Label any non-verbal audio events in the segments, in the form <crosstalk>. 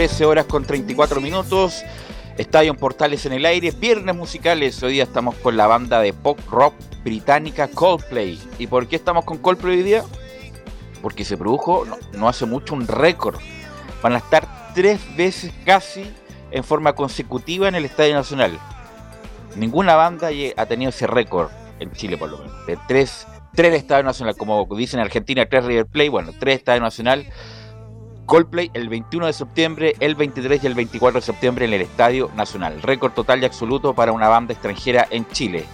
13 horas con 34 minutos. Estadio Portales en el aire. Viernes musicales. Hoy día estamos con la banda de pop rock británica Coldplay. ¿Y por qué estamos con Coldplay hoy día? Porque se produjo no, hace mucho un récord. Van a estar tres veces casi en forma consecutiva en el Estadio Nacional. Ninguna banda ha tenido ese récord en Chile por lo menos. De tres, tres Estadio Nacional, como dicen en Argentina, tres River Play, bueno, tres Estadio Nacional Coldplay el 21 de septiembre, el 23 y el 24 de septiembre en el Estadio Nacional. Récord total y absoluto para una banda extranjera en Chile.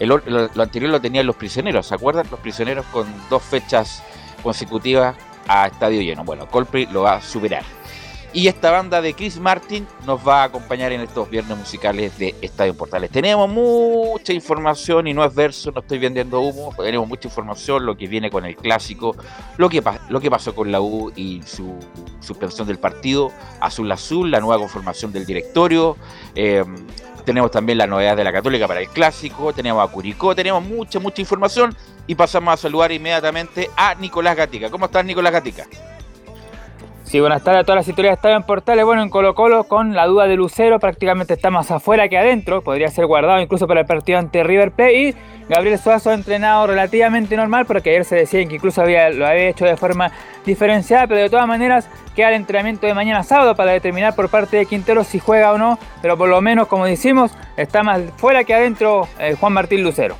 lo, anterior lo tenían los prisioneros, ¿se acuerdan? Los prisioneros con dos fechas consecutivas a estadio lleno. Bueno, Coldplay lo va a superar. Y esta banda de Chris Martin nos va a acompañar en estos viernes musicales de Estadio Portales. Tenemos mucha información y no es verso, no estoy vendiendo humo, tenemos mucha información, lo que viene con el clásico, lo que, lo que pasó con la U y su suspensión del partido, Azul Azul, la nueva conformación del directorio. Eh, tenemos también la novedad de la Católica para el clásico, tenemos a Curicó, tenemos mucha, mucha información y pasamos a saludar inmediatamente a Nicolás Gatica. ¿Cómo estás, Nicolás Gatica? Sí, buenas tardes a todas las historias están en Portales. Bueno, en Colo Colo con la duda de Lucero prácticamente está más afuera que adentro. Podría ser guardado incluso para el partido ante River Plate. Y Gabriel Suazo ha entrenado relativamente normal, porque ayer se decía que incluso había, lo había hecho de forma diferenciada. Pero de todas maneras queda el entrenamiento de mañana sábado para determinar por parte de Quintero si juega o no. Pero por lo menos, como decimos, está más fuera que adentro eh, Juan Martín Lucero.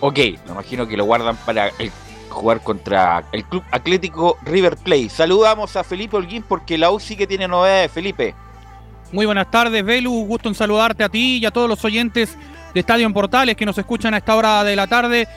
Ok, me imagino que lo guardan para el jugar contra el Club Atlético River Plate. Saludamos a Felipe Holguín porque la U sí que tiene novedades, Felipe. Muy buenas tardes, Velu. Gusto en saludarte a ti y a todos los oyentes de Estadio en Portales que nos escuchan a esta hora de la tarde.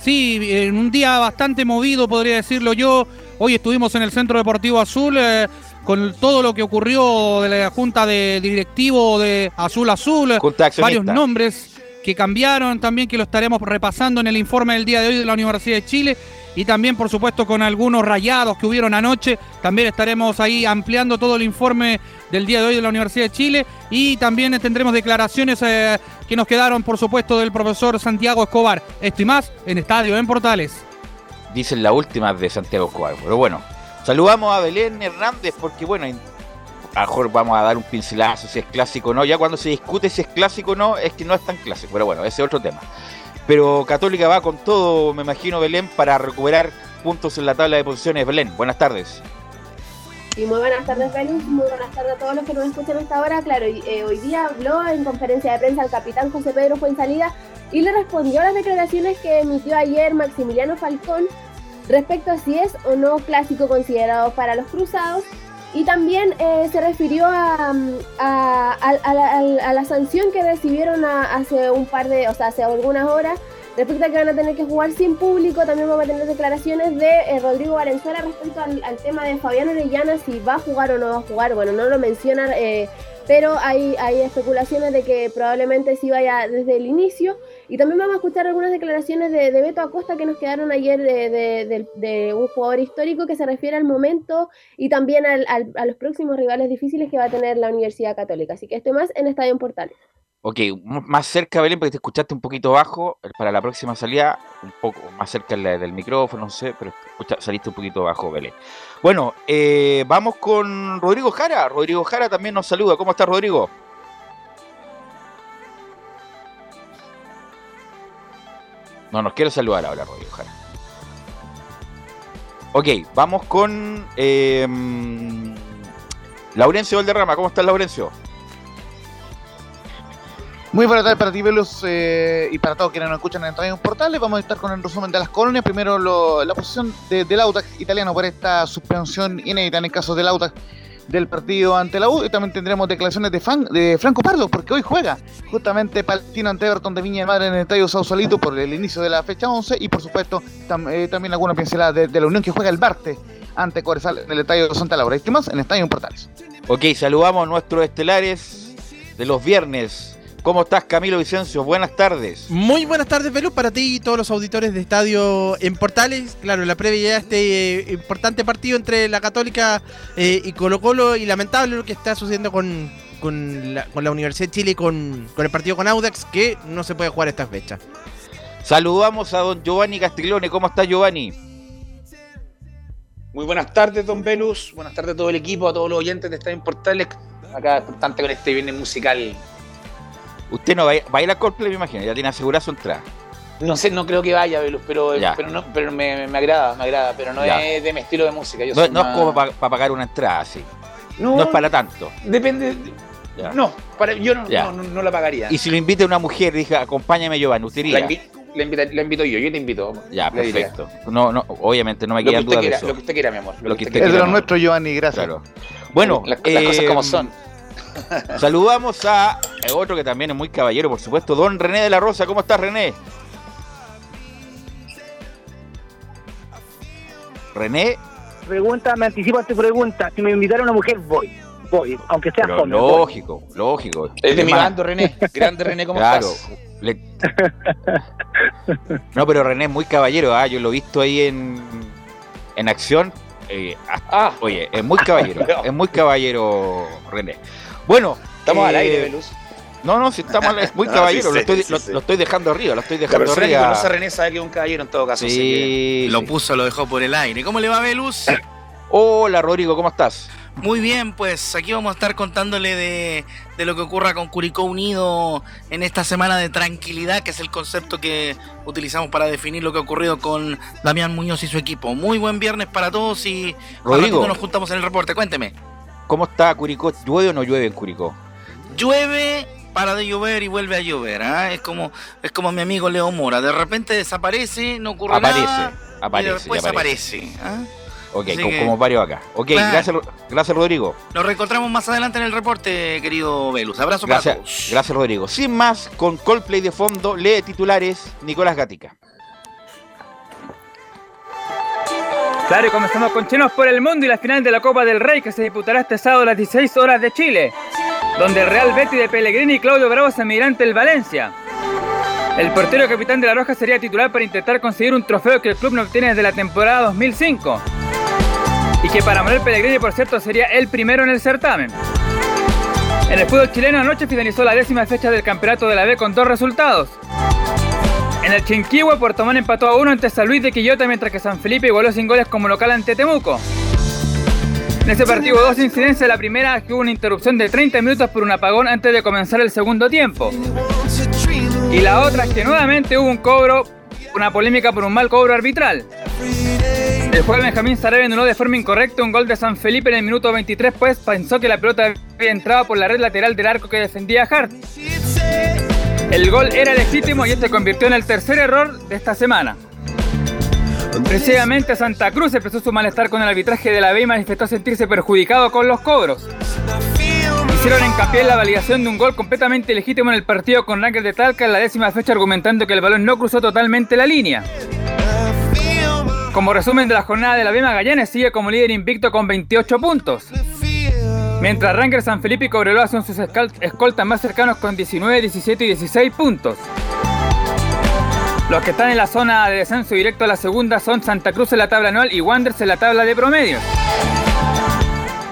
Sí, en un día bastante movido, podría decirlo yo. Hoy estuvimos en el Centro Deportivo Azul eh, con todo lo que ocurrió de la Junta de Directivo de Azul Azul. Varios nombres que cambiaron también, que lo estaremos repasando en el informe del día de hoy de la Universidad de Chile y también por supuesto con algunos rayados que hubieron anoche. También estaremos ahí ampliando todo el informe del día de hoy de la Universidad de Chile y también tendremos declaraciones eh, que nos quedaron por supuesto del profesor Santiago Escobar. Esto y más en Estadio en Portales. Dicen la última de Santiago Escobar, pero bueno, saludamos a Belén Hernández porque bueno, a mejor vamos a dar un pincelazo si es clásico o no. Ya cuando se discute si es clásico o no, es que no es tan clásico, pero bueno, ese es otro tema. Pero Católica va con todo, me imagino, Belén, para recuperar puntos en la tabla de posiciones. Belén, buenas tardes. Y muy buenas tardes, Velus. Muy buenas tardes a todos los que nos escuchan hasta ahora. Claro, eh, hoy día habló en conferencia de prensa el capitán José Pedro Fuensalida y le respondió a las declaraciones que emitió ayer Maximiliano Falcón respecto a si es o no clásico considerado para los cruzados. Y también eh, se refirió a, a, la, sanción que recibieron hace un par de, o sea, hace algunas horas Respecto a que van a tener que jugar sin público, también vamos a tener declaraciones de eh, Rodrigo Valenzuela respecto al, tema de Fabián Orellana, si va a jugar o no va a jugar. Bueno, no lo mencionan, eh, pero hay, hay especulaciones de que probablemente sí vaya desde el inicio. Y también vamos a escuchar algunas declaraciones de, Beto Acosta que nos quedaron ayer de, un jugador histórico que se refiere al momento y también a los próximos rivales difíciles que va a tener la Universidad Católica. Así que esto más en Estadio Portales. Ok, más cerca, Belén, porque te escuchaste un poquito bajo. Eh, para la próxima salida, un poco más cerca del micrófono, no sé, pero saliste un poquito bajo, Belén. Bueno, eh, vamos con Rodrigo Jara. Rodrigo Jara también nos saluda. ¿Cómo estás, Rodrigo? No nos quiere saludar ahora, Rodrigo Jara. Ok, vamos con eh, Laurencio Valderrama. ¿Cómo estás, Laurencio? Muy buenas tardes para ti, Velus, eh, y para todos quienes nos escuchan en Radio Portales. Vamos a estar con el resumen de las colonias. Primero, la posición del Autax italiano por esta suspensión inédita en el caso del Autax del partido ante la U. Y también tendremos declaraciones de, de Franco Pardo, porque hoy juega justamente Palestino ante Everton de Viña de Madre en el Estadio Sausalito por el inicio de la fecha 11. Y por supuesto, eh, también alguna pincelada de, la Unión que juega el Barte ante Corezal en el Estadio Santa Laura. Y qué más en Estadio Portales. Ok, saludamos a nuestros estelares de los viernes ¿Cómo estás, Camilo Vicencio? Buenas tardes. Muy buenas tardes, Belú, para ti y todos los auditores de Estadio en Portales. Claro, la previa ya este eh, importante partido entre la Católica eh, y Colo Colo y lamentable lo que está sucediendo con, la, Universidad de Chile y con, el partido con Audax, que no se puede jugar esta fecha. Saludamos a don Giovanni Castiglione. ¿Cómo está, Giovanni? Muy buenas tardes, don Velus. Buenas tardes a todo el equipo, a todos los oyentes de Estadio en Portales. Acá bastante con este viernes musical Usted no va, a ir a Coldplay, me imagino, ya tiene asegurada su entrada. No sé, no creo que vaya, Velus, pero, pero, no, pero me, agrada, me agrada, pero no es de mi estilo de música. no, no es como para pagar una entrada, así. No, es para tanto. Depende. No, para, yo no, no, la pagaría. Y si lo invita una mujer, dije, acompáñame, Giovanni, ¿usted iría? La, invito yo, yo te invito. Ya, perfecto. No, no, obviamente no me queda duda de eso. Lo que usted quiera, mi amor. Lo, que usted es de los nuestros, Giovanni, gracias. Bueno, las, cosas como son. <laughs> Saludamos a otro que también es muy caballero, por supuesto, don René de la Rosa. ¿Cómo estás, René? René. Pregunta, me anticipo a tu pregunta. Si me invitara una mujer, voy. Voy, aunque sea joven. Lógico, lógico. Es de mi bando, René. Grande René, ¿cómo claro. No, pero René es muy caballero. ¿ah? Yo lo he visto ahí en, en acción. Eh, ah. Oye, es muy caballero. <laughs> es muy caballero, René. Bueno. Estamos al aire, Veluz. No, no, si estamos es muy caballero, lo, estoy, dejando arriba, lo estoy dejando arriba. Si conoce a René sabe que es un caballero en todo caso. Sí, lo puso, lo dejó por el aire. ¿Cómo le va, Velus? Hola, Rodrigo, ¿cómo estás? Muy bien, pues aquí vamos a estar contándole de, de, lo que ocurra con Curicó Unido en esta semana de tranquilidad, que es el concepto que utilizamos para definir lo que ha ocurrido con Damián Muñoz y su equipo. Muy buen viernes para todos y Rodrigo, nos juntamos en el reporte. Cuénteme. ¿Cómo está Curicó? ¿Llueve o no llueve en Curicó? Llueve, para de llover y vuelve a llover. ¿ah? Es como es como mi amigo Leo Mora. De repente desaparece, no ocurre nada. Aparece, y después aparece. ¿ah? Ok, como, varios acá. Ok, gracias, gracias Rodrigo. Nos reencontramos más adelante en el reporte, querido Velus. Abrazo gracias, para todos. Gracias Rodrigo. Sin más, con Coldplay de fondo, lee titulares Nicolás Gatica. Claro, y comenzamos con Chinos por el Mundo y la final de la Copa del Rey que se disputará este sábado a las 16 horas de Chile, donde el Real Betty de Pellegrini y Claudio Bravo se medirán ante el Valencia. El portero capitán de la Roja sería titular para intentar conseguir un trofeo que el club no obtiene desde la temporada 2005. Y que para Manuel Pellegrini, por cierto, sería el primero en el certamen. En el fútbol chileno anoche finalizó la décima fecha del campeonato de la B con dos resultados. En el Chinquihue, Puerto Montt empató a uno ante San Luis de Quillota, mientras que San Felipe igualó sin goles como local ante Temuco. En ese partido dos incidencias, la primera que hubo una interrupción de 30 minutos por un apagón antes de comenzar el segundo tiempo. Y la otra es que nuevamente hubo un cobro, una polémica por un mal cobro arbitral. El jugador Benjamín Sarabia anuló de forma incorrecta un gol de San Felipe en el minuto 23, pues pensó que la pelota había entrado por la red lateral del arco que defendía Hart. El gol era legítimo y este convirtió en el tercer error de esta semana. Precisamente Santa Cruz expresó su malestar con el arbitraje de la B y manifestó sentirse perjudicado con los cobros. Hicieron hincapié en la validación de un gol completamente legítimo en el partido con Rangers de Talca en la décima fecha argumentando que el balón no cruzó totalmente la línea. Como resumen de la jornada de la B, Magallanes sigue como líder invicto con 28 puntos. Mientras Rangers San Felipe y Cobreloa son sus escoltas más cercanos con 19, 17 y 16 puntos. Los que están en la zona de descenso directo a la segunda son Santa Cruz en la tabla anual y Wanderers en la tabla de promedio.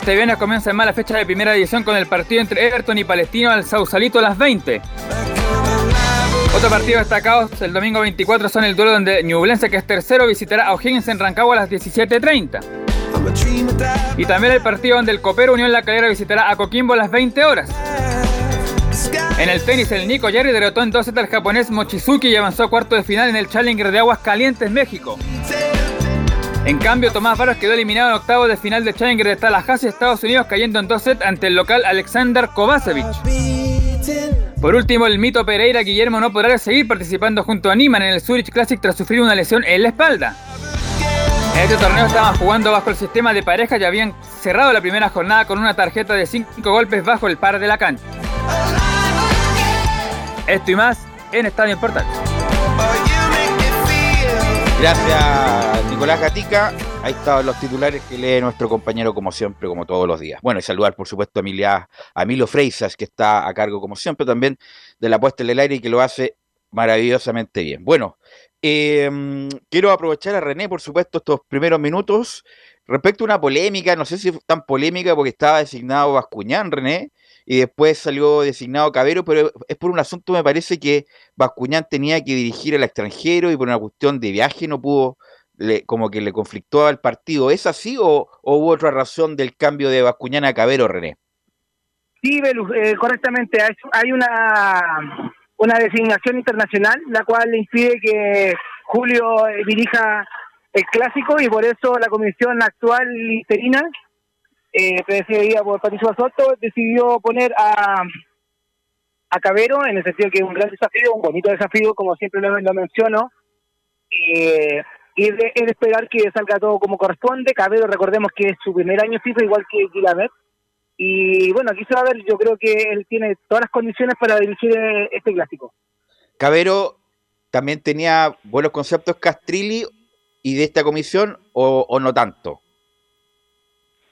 Este viernes comienza en mala fecha de primera división con el partido entre Everton y Palestino al Sausalito a las 20. Otro partido destacado el domingo 24 son el duelo donde Ñublense, que es tercero, visitará a O'Higgins en Rancagua a las 17.30. Y también el partido donde el Copero Unión La Calera visitará a Coquimbo a las 20 horas. En el tenis, el Nico Jerry derrotó en 2 al japonés Mochizuki y avanzó a cuarto de final en el Challenger de Aguas Calientes, México. En cambio, Tomás Varas quedó eliminado en octavos de final del Challenger de Tallahassee, Estados Unidos, cayendo en 2 sets ante el local Alexander Kovacevic. Por último, el mito Pereira Guillermo no podrá seguir participando junto a Niman en el Zurich Classic tras sufrir una lesión en la espalda. Este torneo estaban jugando bajo el sistema de pareja y habían cerrado la primera jornada con una tarjeta de 5 golpes bajo el par de la cancha. Esto y más en Estadio Portal. Gracias, Nicolás Gatica. Ahí estaban los titulares que lee nuestro compañero, como siempre, como todos los días. Bueno, y saludar, por supuesto, a, Emilia, a Milo Freisas, que está a cargo, como siempre, también de la puesta en el aire y que lo hace maravillosamente bien. Bueno, em, quiero aprovechar a René, por supuesto, estos primeros minutos respecto a una polémica, no sé si tan polémica porque estaba designado Bascuñán, René, y después salió designado Cabero, pero es por un asunto, me parece que Bascuñán tenía que dirigir al extranjero y por una cuestión de viaje no pudo, como que le conflictó al partido. ¿Es así o, hubo otra razón del cambio de Bascuñán a Cabero, René? Sí, eh, correctamente. Hay una, una designación internacional, la cual le impide que Julio eh, dirija el clásico y por eso la comisión actual interina eh, presidida por Patricio Basoto, decidió poner a, a Cabero, en el sentido que es un gran desafío, un bonito desafío, como siempre lo, menciono, y es de, esperar que salga todo como corresponde. Cabero, recordemos que es su primer año FIFA, igual que Gilamet. Y bueno, aquí se va a ver, yo creo que él tiene todas las condiciones para dirigir eh, este clásico. Cabero también tenía buenos conceptos Castrilli y de esta comisión o, o no tanto.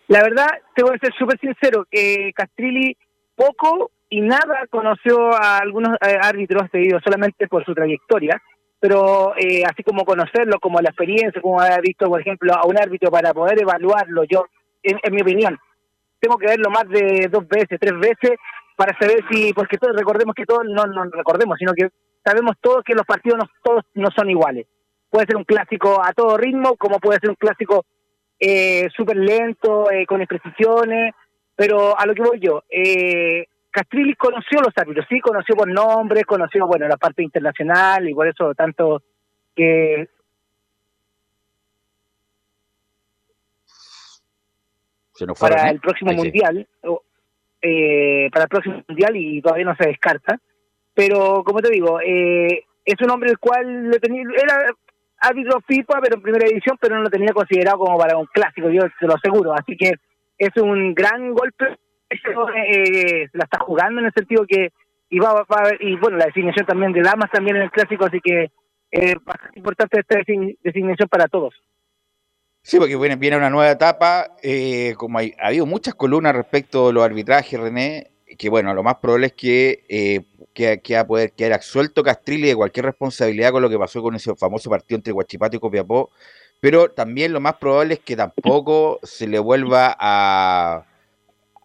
La verdad, te voy a ser súper sincero, que Castrilli poco y nada conoció a algunos eh, árbitros, digo, solamente por su trayectoria, pero eh, así como conocerlo, como la experiencia, como haber visto, por ejemplo, a un árbitro para poder evaluarlo, yo, en, mi opinión, tengo que verlo más de dos veces, tres veces, para saber si, porque todos recordemos que todos, no, no recordemos, sino que sabemos todos que los partidos no, todos no son iguales. Puede ser un clásico a todo ritmo, como puede ser un clásico eh, súper lento, eh, con imprecisiones, pero a lo que voy yo, eh, Castrilli conoció los árbitros, sí, conoció por nombres, conoció, bueno, la parte internacional y por eso tanto que... para el próximo mundial, eh, para el próximo mundial y todavía no se descarta, pero como te digo, eh, es un hombre el cual le tenía, era árbitro FIFA, pero en primera edición, pero no lo tenía considerado como para un clásico, yo te lo aseguro. Así que es un gran golpe, eh, la está jugando en el sentido que y va, y bueno, la designación también de Damas también en el clásico, así que es eh, bastante importante esta designación para todos. Sí, porque viene, viene una nueva etapa, eh, como hay, ha habido muchas columnas respecto a los arbitrajes, René, que bueno, lo más probable es que, eh, que, que, va a poder quedar absuelto Castrilli de cualquier responsabilidad con lo que pasó con ese famoso partido entre Guachipato y Copiapó, pero también lo más probable es que tampoco se le vuelva a,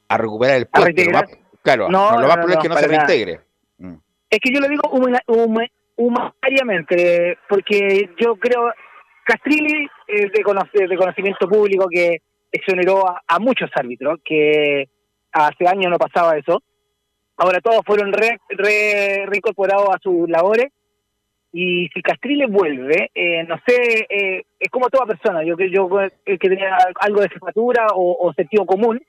a recuperar el puesto. claro, no, lo más probable es que no se reintegre. Mm. Es que yo lo digo humanitariamente, porque yo creo, Castrilli es de, de conocimiento público que exoneró a, muchos árbitros, que hace años no pasaba eso. Ahora todos fueron re, reincorporados a sus labores Y si Castrile vuelve, eh, no sé, eh, es como toda persona, yo que yo que tenía algo de jefatura o, sentido común,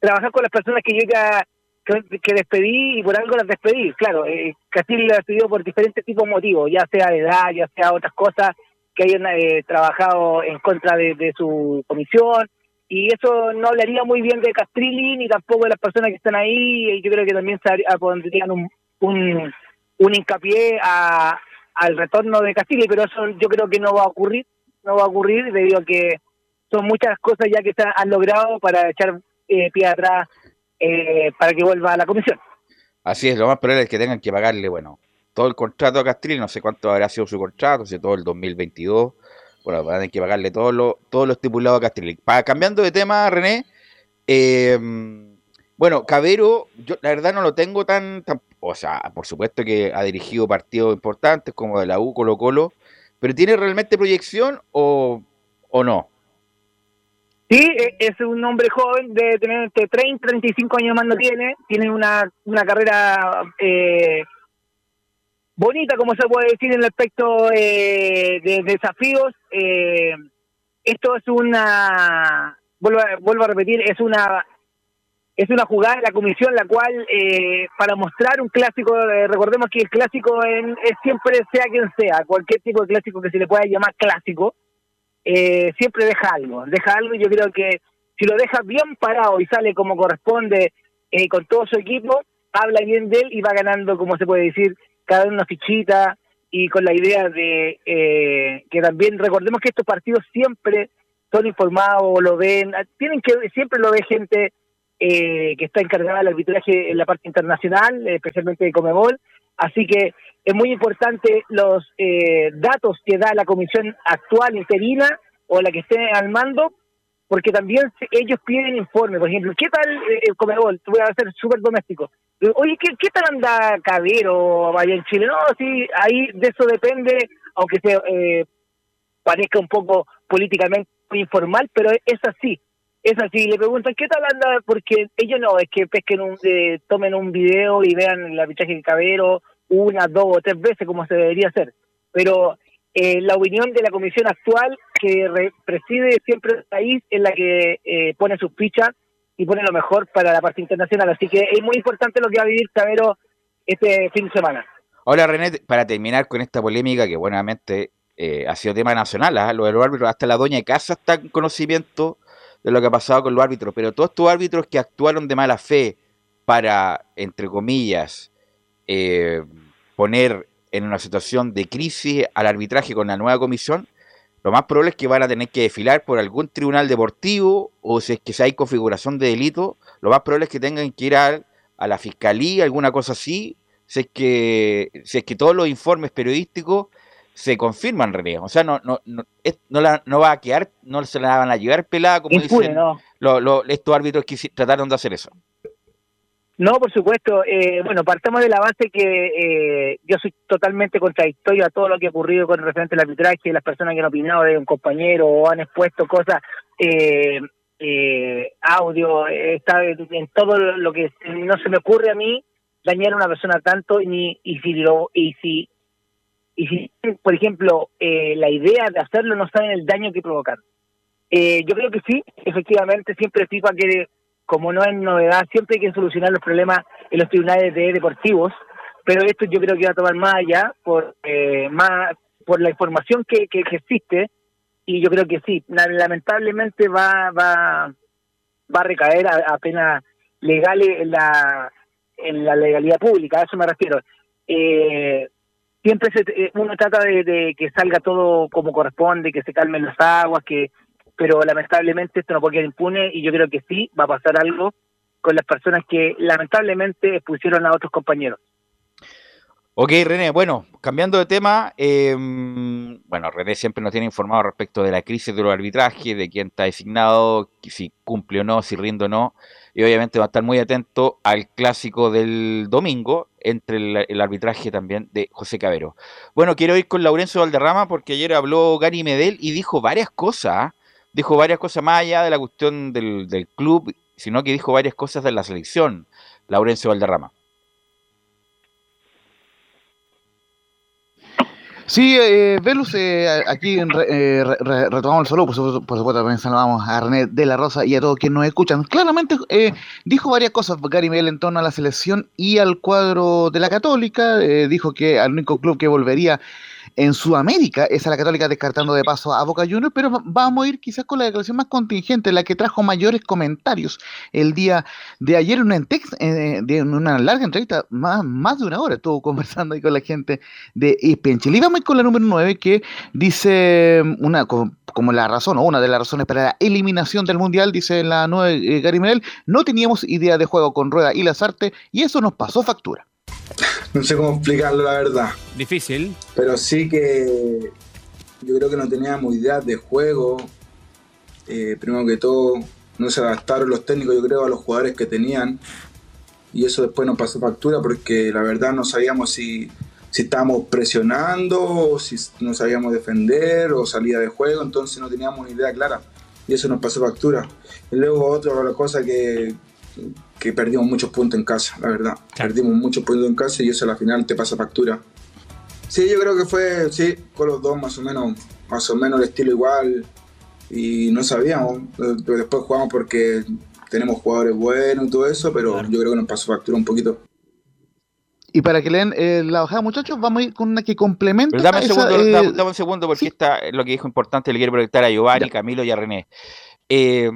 trabajar con las personas que yo ya que, despedí y por algo las despedí. Claro, eh, Castille lo despedido por diferentes tipos de motivos, ya sea de edad, ya sea otras cosas que hayan trabajado en contra de, su comisión, y eso no hablaría muy bien de Castrilli ni tampoco de las personas que están ahí, y yo creo que también se pondrían un, un, un hincapié a, al retorno de Castillo, pero eso yo creo que no va a ocurrir, no va a ocurrir debido a que son muchas cosas ya que han logrado para echar eh, pie atrás eh, para que vuelva a la comisión. Así es, lo más probable es que tengan que pagarle, bueno, todo el contrato a Castrilli, no sé cuánto habrá sido su contrato, si todo el 2022, bueno, van a tener que pagarle todo lo, todo lo estipulado a Castrilli. Para, cambiando de tema, René, eh, bueno, Cabero, yo la verdad no lo tengo tan, tan, o sea, por supuesto que ha dirigido partidos importantes como de la U, Colo Colo, pero ¿tiene realmente proyección o, o no? Sí, e, es un hombre joven, de tener entre 30 35 años más no tiene, tiene una, una carrera eh, bonita, como se puede decir, en el aspecto eh, de, desafíos. Eh, esto es una, vuelvo vuelvo a repetir, es una es una jugada de la comisión la cual eh, para mostrar un clásico eh, recordemos que el clásico en, es siempre sea quien sea cualquier tipo de clásico que se le pueda llamar clásico eh, siempre deja algo deja algo y yo creo que si lo deja bien parado y sale como corresponde con todo su equipo habla bien de él y va ganando como se puede decir cada una fichita y con la idea de que también recordemos que estos partidos siempre son informados lo ven tienen que siempre lo ve gente eh, que está encargada del arbitraje en la parte internacional, especialmente de Comebol. Así que es muy importante los eh, datos que da la comisión actual interina o la que esté al mando, porque también ellos piden informes. Por ejemplo, ¿qué tal eh, Comebol? Voy a ser súper doméstico. Oye, ¿qué, ¿qué tal anda Cabero allá en Chile? No, sí, ahí de eso depende, aunque se eh, parezca un poco políticamente informal, pero es así es así, le preguntan qué tal anda, porque ellos no, es que pesquen un, eh, tomen un video y vean el arbitraje de Cabero una, dos o tres veces como se debería hacer. Pero eh, la opinión de la comisión actual que preside siempre el país es la que eh, pone sus fichas y pone lo mejor para la parte internacional. Así que es muy importante lo que va a vivir Cabero este fin de semana. Ahora, René, para terminar con esta polémica que buenamente ha sido tema nacional, ¿ah? lo de los árbitros, hasta la doña Casa está en conocimiento de lo que ha pasado con los árbitros, pero todos estos árbitros que actuaron de mala fe para, entre comillas, eh, poner en una situación de crisis al arbitraje con la nueva comisión, lo más probable es que van a tener que desfilar por algún tribunal deportivo o si es que hay configuración de delito, lo más probable es que tengan que ir a, a la fiscalía, alguna cosa así, si es que, si es que todos los informes periodísticos se confirma en realidad. O sea, no, no, no, no, la, no va a quedar, no se la van a llevar pelada como dicen estos árbitros que trataron de hacer eso. No, por supuesto. Eh, bueno, partamos de la base que eh, yo soy totalmente contradictorio a todo lo que ha ocurrido con referente al arbitraje, las personas que han opinado de un compañero o han expuesto cosas, eh, eh audio, está en todo lo que no se me ocurre a mí dañar a una persona tanto ni y si lo y si y si, por ejemplo, eh, la idea de hacerlo no saben el daño que provocan. Eh, yo creo que sí, efectivamente, siempre FIFA que, como no es novedad, siempre hay que solucionar los problemas en los tribunales de deportivos, pero esto yo creo que va a tomar más allá por, eh, más, por la información que, que, existe, y yo creo que sí, lamentablemente va, va, va a recaer apenas legales en la, en la legalidad pública, a eso me refiero. Eh, siempre se, eh, uno trata de, que salga todo como corresponde, que se calmen las aguas, que pero lamentablemente esto no puede quedar impune y yo creo que sí va a pasar algo con las personas que lamentablemente expusieron a otros compañeros. Ok, René, bueno, cambiando de tema, em, bueno, René siempre nos tiene informado respecto de la crisis de los arbitrajes, de quién está designado, si cumple o no, si rinde o no y obviamente va a estar muy atento al clásico del domingo entre el, arbitraje también de José Cabero. Bueno, quiero ir con Laurencio Valderrama porque ayer habló Gary Medel y dijo varias cosas, ¿ah? Dijo varias cosas más allá de la cuestión del, club, sino que dijo varias cosas de la selección, Laurencio Valderrama. Sí, eh, Velus, eh, aquí eh, retomamos el saludo, por supuesto, por supuesto, también saludamos a René de la Rosa y a todos quienes nos escuchan. Claramente eh, dijo varias cosas Gary Miguel en torno a la selección y al cuadro de la Católica. dijo que al único club que volvería en Sudamérica es a la Católica descartando de paso a Boca Juniors, pero vamos a ir quizás con la declaración más contingente, la que trajo mayores comentarios el día de ayer en una, eh, de una larga entrevista, más, más de una hora estuvo <laughs> conversando ahí con la gente de Chile. Y vamos a ir con la número 9 que dice una como la razón o una de las razones para la eliminación del Mundial, dice la 9 eh, Gary no teníamos idea de juego con Rueda y Lazarte y eso nos pasó factura. <laughs> No sé cómo explicarlo, la verdad. Difícil. Pero sí que yo creo que no teníamos idea de juego. Eh, primero que todo, no se adaptaron los técnicos, yo creo, a los jugadores que tenían. Y eso después nos pasó factura porque la verdad no sabíamos si, si estábamos presionando, o si no sabíamos defender, o salía de juego, entonces no teníamos idea clara. Y eso nos pasó factura. Y luego otra cosa que, que perdimos muchos puntos en casa, la verdad. Perdimos muchos puntos en casa y eso a la final te pasa factura. Sí, yo creo que fue, sí, con los dos más o menos, más o menos el estilo igual y no sabíamos. Después jugamos porque tenemos jugadores buenos y todo eso, pero yo creo que nos pasó factura un poquito. Y para que lean eh, la bajada, muchachos, vamos a ir con una que complementa. dame, un segundo, eh, dame, un segundo, porque está lo que dijo importante, le quiero proyectar a Giovanni, Camilo y a René. Eh,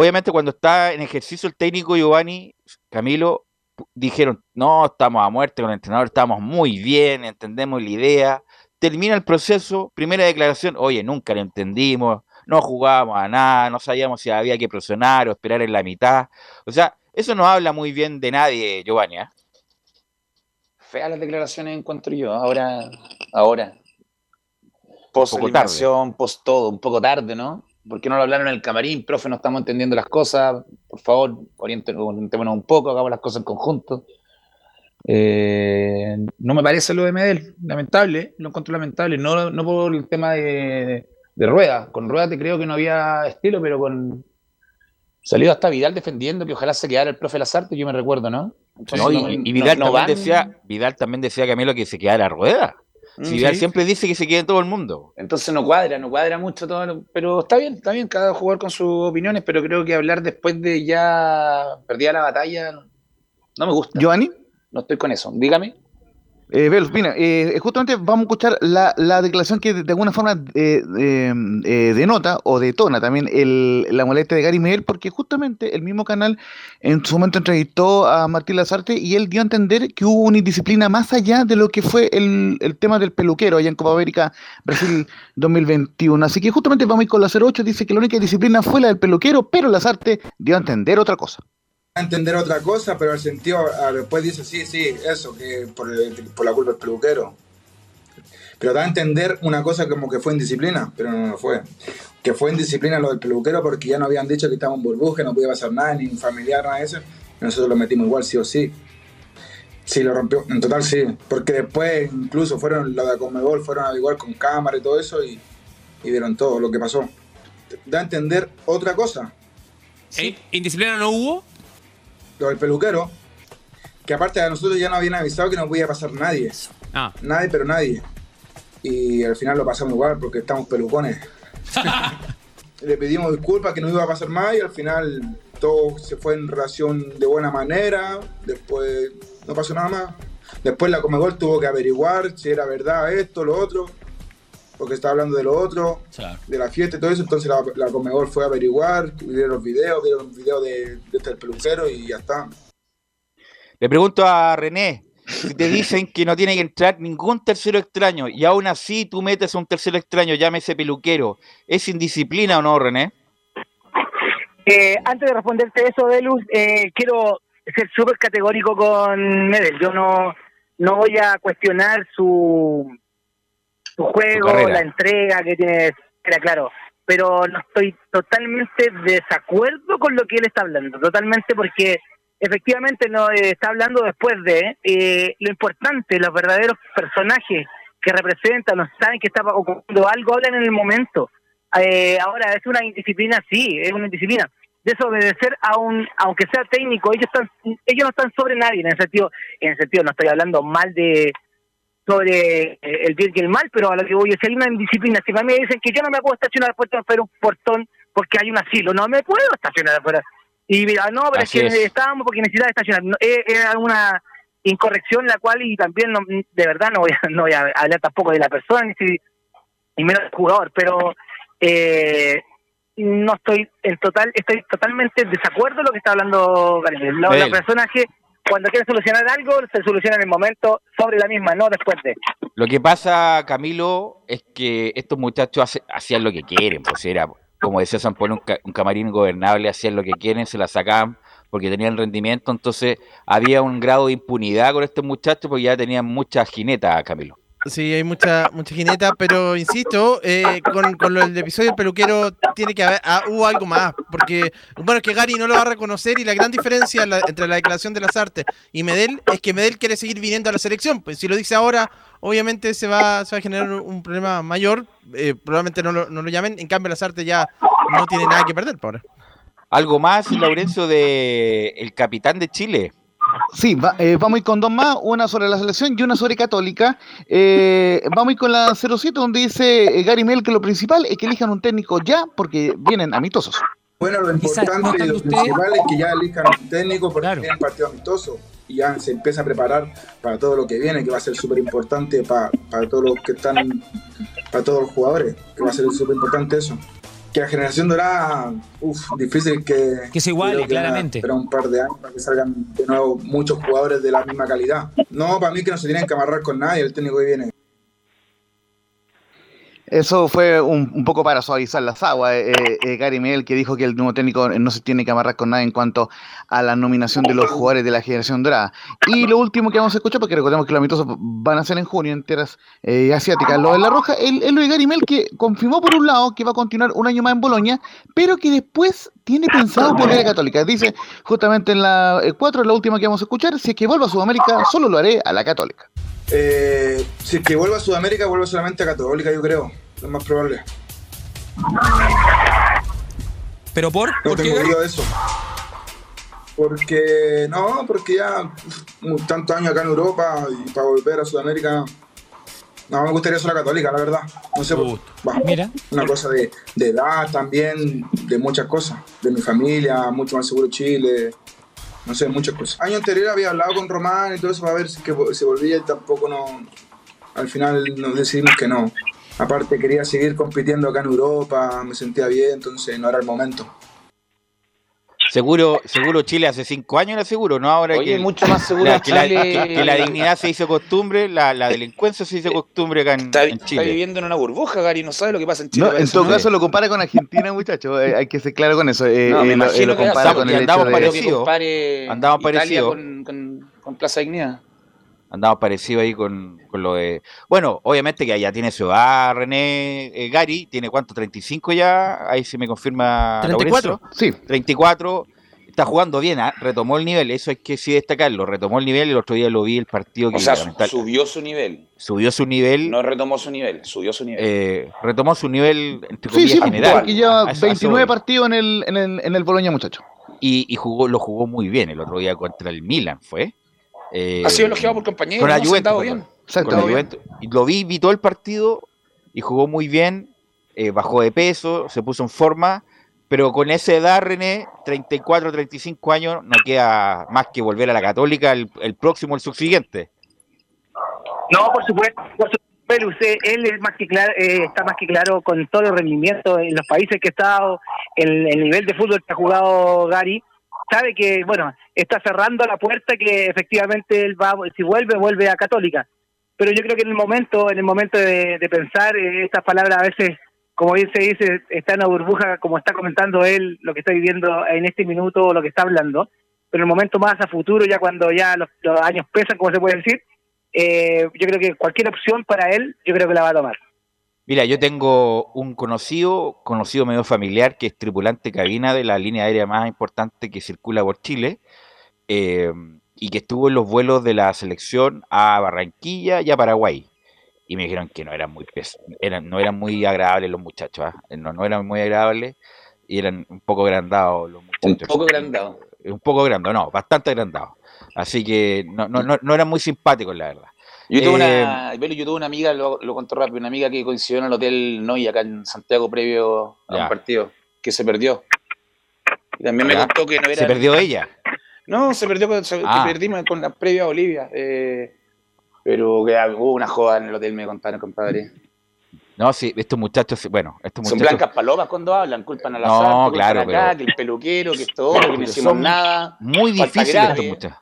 Obviamente cuando está en ejercicio el técnico Giovanni, Camilo, dijeron, no, estamos a muerte con el entrenador, estamos muy bien, entendemos la idea. Termina el proceso, primera declaración, oye, nunca lo entendimos, no jugábamos a nada, no sabíamos si había que presionar o esperar en la mitad. O sea, eso no habla muy bien de nadie, Giovanni. ¿eh? Feas las declaraciones encuentro yo, ahora, ahora. Post eliminación, post todo, un poco tarde, ¿no? ¿Por qué no lo hablaron en el camarín? Profe, no estamos entendiendo las cosas. Por favor, orientémonos un poco, hagamos las cosas en conjunto. Eh, no me parece lo de Medel, lamentable, lo encuentro lamentable. No, no por el tema de, Rueda. Con Rueda te creo que no había estilo, pero con. Salió hasta Vidal defendiendo que ojalá se quedara el profe Lazarte, yo me recuerdo, ¿no? y, Vidal, también decía, Vidal también decía que a mí lo que se quedara Rueda. Si mm, siempre dice que se quede todo el mundo. Entonces no cuadra, no cuadra mucho todo. Pero está bien, está bien, cada jugador con sus opiniones, pero creo que hablar después de ya perdida la batalla no me gusta. ¿Giovanni? No estoy con eso. Dígame. Eh, mira, eh, justamente vamos a escuchar la, la declaración que de, alguna forma eh, eh, denota o detona también la molestia de Gary Miguel, porque justamente el mismo canal en su momento entrevistó a Martín Lazarte y él dio a entender que hubo una indisciplina más allá de lo que fue el, el tema del peluquero allá en Copa América Brasil 2021. Así que justamente vamos a ir con la 08, dice que la única disciplina fue la del peluquero, pero Lazarte dio a entender otra cosa entender otra cosa, pero al sentido, después dice, sí, sí, eso, que por, la culpa del peluquero. Pero da a entender una cosa como que fue indisciplina, pero no lo fue. Que fue indisciplina lo del peluquero porque ya no habían dicho que estaba en burbuja, no podía pasar nada, ni familiar, nada de eso. nosotros lo metimos igual, sí o sí. Sí, lo rompió. En total, sí. Porque después, incluso fueron, los de Conmebol fueron a igual con cámara y todo eso y, y vieron todo lo que pasó. Da a entender otra cosa. ¿Sí? ¿Indisciplina no hubo? Lo del peluquero, que aparte de nosotros ya no habían avisado que no podía pasar nadie. Ah. Nadie, pero nadie. Y al final lo pasamos igual porque estamos pelucones. <laughs> Le pedimos disculpas que no iba a pasar más y al final todo se fue en relación de buena manera. Después no pasó nada más. Después la Comegol tuvo que averiguar si era verdad esto, lo otro porque estaba hablando de lo otro, de la fiesta y todo eso, entonces la, la Comedor fue a averiguar, vieron los videos, vieron los videos de, de este peluquero y ya está. Le pregunto a René, si te dicen que no tiene que entrar ningún tercero extraño y aún así tú metes a un tercero extraño, llámese peluquero, ¿es indisciplina o no, René? Eh, antes de responderte eso, Delus, eh, quiero ser súper categórico con Medel. Yo no, no voy a cuestionar su, su juego, la entrega que tiene, era claro. Pero no estoy totalmente desacuerdo con lo que él está hablando, totalmente porque efectivamente no eh, está hablando después de eh, lo importante, los verdaderos personajes que representan, no saben que está ocurriendo algo, hablan en el momento. Eh, ahora, es una indisciplina, sí, es una indisciplina. Desobedecer a un, aunque sea técnico, ellos están, ellos no están sobre nadie en el sentido, en el sentido, no estoy hablando mal de, sobre eh, el bien y el mal, pero a lo que voy es hay una indisciplina. Si a mí me dicen que yo no me puedo estacionar puerta de un portón porque hay un asilo, no me puedo estacionar afuera. Y mira, no, pero es que estábamos porque necesitaba estacionar. No, era una incorrección la cual y también no, de verdad no voy a, <laughs> no voy a hablar tampoco de la persona ni, ni menos del jugador, pero eh, no estoy en total, estoy totalmente en desacuerdo con lo que está hablando Gary. La, la persona que cuando quiere solucionar algo, se soluciona en el momento sobre la misma, no después de. Lo que pasa, Camilo, es que estos muchachos hacían lo que quieren, pues era, como decía San Pablo, un, camarín gobernable, hacían lo que quieren, se la sacaban porque tenían rendimiento, entonces había un grado de impunidad con estos muchachos porque ya tenían muchas jinetas, Camilo. Sí, hay mucha mucha jineta, pero insisto, eh, con, con lo del episodio del peluquero tiene que haber ah, hubo algo más, porque bueno, es que Gary no lo va a reconocer y la gran diferencia entre la declaración de las artes y Medel es que Medel quiere seguir viniendo a la selección, pues si lo dice ahora, obviamente se va, se va a generar un, problema mayor, eh, probablemente no lo, no lo llamen, en cambio las artes ya no tiene nada que perder por. Algo más, Laurencio, de el capitán de Chile, Sí, eh, vamos a ir con dos más, una sobre la selección y una sobre Católica. Eh, vamos a ir con la 07, donde dice eh, Gary Mel que lo principal es que elijan un técnico ya, porque vienen amistosos. Bueno, lo importante y lo principal es que ya elijan un técnico porque claro. tienen partido amistoso y ya se empieza a preparar para todo lo que viene, que va a ser súper importante para, para todos los que están, para todos los jugadores, que va a ser súper importante eso que la generación dorada, uff, difícil que... Que se iguale, claramente. Pero un par de años para que salgan de nuevo muchos jugadores de la misma calidad. No, para mí que no se tienen que amarrar con nadie, el técnico que viene. Eso fue un, poco para suavizar las aguas. Eh, eh, eh, Gary Miguel que dijo que el nuevo técnico no se tiene que amarrar con nada en cuanto a la nominación de los jugadores de la generación dorada. Y lo último que vamos a escuchar, porque recordemos que los amistosos van a ser en junio en tierras asiáticas, lo de la Roja, el, lo de Gary Mel que confirmó por un lado que va a continuar un año más en Bolonia, pero que después tiene pensado volver a Católica. Dice justamente en la 4, la última que vamos a escuchar, si es que vuelvo a Sudamérica, solo lo haré a la Católica. Eh, si es que vuelve a Sudamérica, vuelve solamente a Católica, yo creo. Lo más probable. ¿Pero por? No tengo duda de eso. Porque, no, porque ya tantos años acá en Europa y para volver a Sudamérica, no me gustaría ser la católica, la verdad. No sé, Mira. una cosa de, de, edad también, de muchas cosas, de mi familia, mucho más seguro Chile, no sé, muchas cosas. Año anterior había hablado con Román y todo eso para ver si que se volvía y tampoco no. Al final nos decidimos que no. Aparte quería seguir compitiendo acá en Europa, me sentía bien, entonces no era el momento. Seguro, seguro Chile hace cinco años era seguro, ¿no? Ahora Oye, que mucho más seguro que, la, que, la, dignidad se hizo costumbre, la, la, delincuencia se hizo costumbre acá en, está, en, Chile. Está viviendo en una burbuja, Gary, no sabe lo que pasa en Chile. No, en todo caso lo compara con Argentina, muchachos, eh, hay que ser claro con eso. Eh, no, me eh, imagino lo, lo compara con el andamos parecido. Andamos parecido. Con, con, con Plaza Dignidad andamos parecido ahí con, con, lo de... Bueno, obviamente que ya tiene su edad, René eh, Gary, tiene cuánto, 35 ya, ahí se me confirma. 34, sí. 34, está jugando bien, ¿eh? retomó el nivel, eso hay que sí destacarlo, retomó el nivel, el otro día lo vi el partido que... O sea, subió su nivel. Subió su nivel. No retomó su nivel, subió su nivel. Eh, retomó su nivel, entre sí, sí, general. Porque lleva 29 partidos en el, en el, en el Boloña, muchacho. Y, y jugó, lo jugó muy bien el otro día contra el Milan, ¿fue? Eh, ha sido elogiado por compañeros. Con la Juventus, bien. Con la Juventus. Y lo vi, vi todo el partido y jugó muy bien. Eh, bajó de peso, se puso en forma. Pero con esa edad, René, 34, 35 años, no queda más que volver a la Católica el, el próximo, el subsiguiente. No, por supuesto. Por supuesto usted, él es más que claro, eh, está más que claro con todo el rendimiento en los países que ha estado, el, el nivel de fútbol que ha jugado Gary sabe que, bueno, está cerrando la puerta que efectivamente él va, si vuelve, vuelve a Católica. Pero yo creo que en el momento, en el momento de, pensar, eh, estas palabras a veces, como bien se dice, está en la burbuja, como está comentando él, lo que está viviendo en este minuto, lo que está hablando. Pero en el momento más a futuro, ya cuando ya los, años pesan, como se puede decir, eh, yo creo que cualquier opción para él, yo creo que la va a tomar. Mira, yo tengo un conocido, conocido medio familiar, que es tripulante cabina de la línea aérea más importante que circula por Chile, eh, y que estuvo en los vuelos de la selección a Barranquilla y a Paraguay. Y me dijeron que no eran muy eran, no eran muy agradables los muchachos, ¿ah? no, no eran muy agradables y eran un poco agrandados los muchachos. Un poco agrandados. Un poco agrandados, no, bastante agrandados. Así que no, no, no, no eran muy simpáticos, la verdad. Yo tuve, Eh, una, Belu, yo tuve una amiga, lo, lo contó rápido, una amiga que coincidió en el Hotel Noy acá en Santiago previo a Ya. un partido, que se perdió. Y también me contó que no era... Se perdió ella. No, se perdió, con- se- Ah. perdimos con la previa a Bolivia. eh, pero que hubo una joda en el hotel, me contaron, compadre. No, sí, estos muchachos, bueno, estos Son muchachos. blancas palomas cuando hablan, culpan a la No, culpan claro, acá, pero- que el peluquero, que esto que no hicimos son nada. Muy difícil estos muchachos.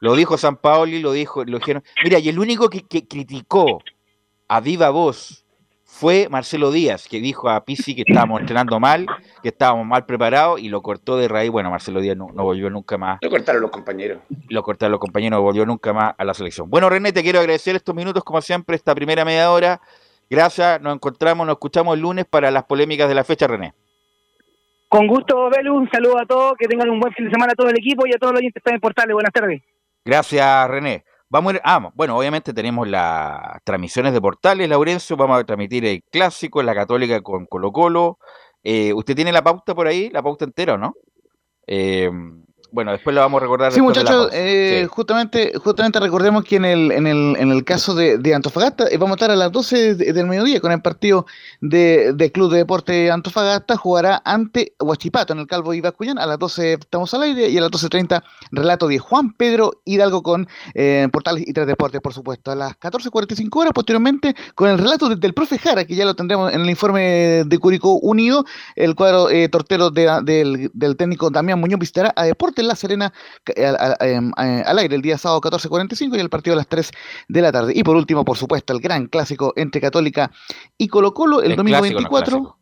Lo dijo San Paoli, lo dijo, lo dijeron. Mira, y el único que, que criticó a viva voz fue Marcelo Díaz, que dijo a Pisi que estábamos entrenando mal, que estábamos mal preparados y lo cortó de raíz. Bueno, Marcelo Díaz no, no volvió nunca más, Lo cortaron los compañeros. lo cortaron los compañeros, no volvió nunca más a la selección. Bueno, René, te quiero agradecer estos minutos, como siempre, esta primera media hora. Gracias, nos encontramos, nos escuchamos el lunes para las polémicas de la fecha, René. Con gusto, Belu, un saludo a todos, que tengan un buen fin de semana a todo el equipo y a todos los oyentes que están en Portales. Buenas tardes. Gracias, René. Vamos a ir, ah, bueno, obviamente tenemos las transmisiones de portales, Laurencio, vamos a transmitir el clásico, la católica con Colo Colo. Eh, ¿Usted tiene la pauta por ahí? ¿La pauta entera no? Eh, bueno, después la vamos a recordar. Sí, muchachos, eh, Sí. justamente, justamente recordemos que en el, en el, en el caso de, de Antofagasta, eh, vamos a estar a las 12 de- del mediodía con el partido de, de Club de Deporte Antofagasta, jugará ante Huachipato en el Calvo Ibascuyán, a las 12 estamos al aire y a las 12.30 relato de Juan Pedro Hidalgo con eh, Portales y Tres Deportes, por supuesto, a las 14.45 horas, posteriormente con el relato de- del profe Jara, que ya lo tendremos en el informe de Curicó Unido, el cuadro eh, tortero de- del, del técnico Damián Muñoz visitará a Deportes La Serena eh, al, al- em, eh, al aire el día sábado 14.45 y el partido a las 3 de la tarde. Y por último, por supuesto, el gran clásico entre Católica y Colo Colo el, El domingo clásico, no 24. clásico.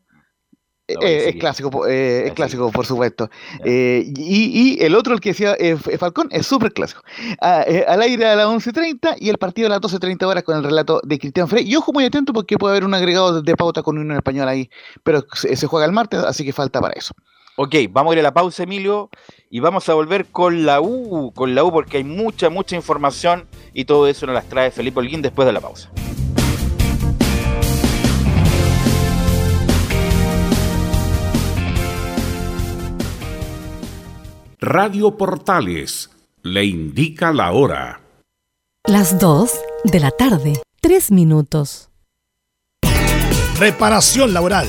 Eh, Lo voy a eh, es clásico, eh, es Clásico. por supuesto. Eh, y, y el otro, el que decía Falcón, es súper clásico. Ah, al aire a las 11.30 y el partido a las 12.30 horas con el relato de Cristian Frey. Y ojo muy atento porque puede haber un agregado de, de pauta con Unión Española ahí, pero se, se juega el martes, así que falta para eso. Ok, vamos a ir a la pausa, Emilio, y vamos a volver con la U, con la U, porque hay mucha, mucha información y todo eso nos las trae Felipe Holguín después de la pausa. Radio Portales le indica la hora. Las 2 de la tarde, 3 minutos. Reparación laboral.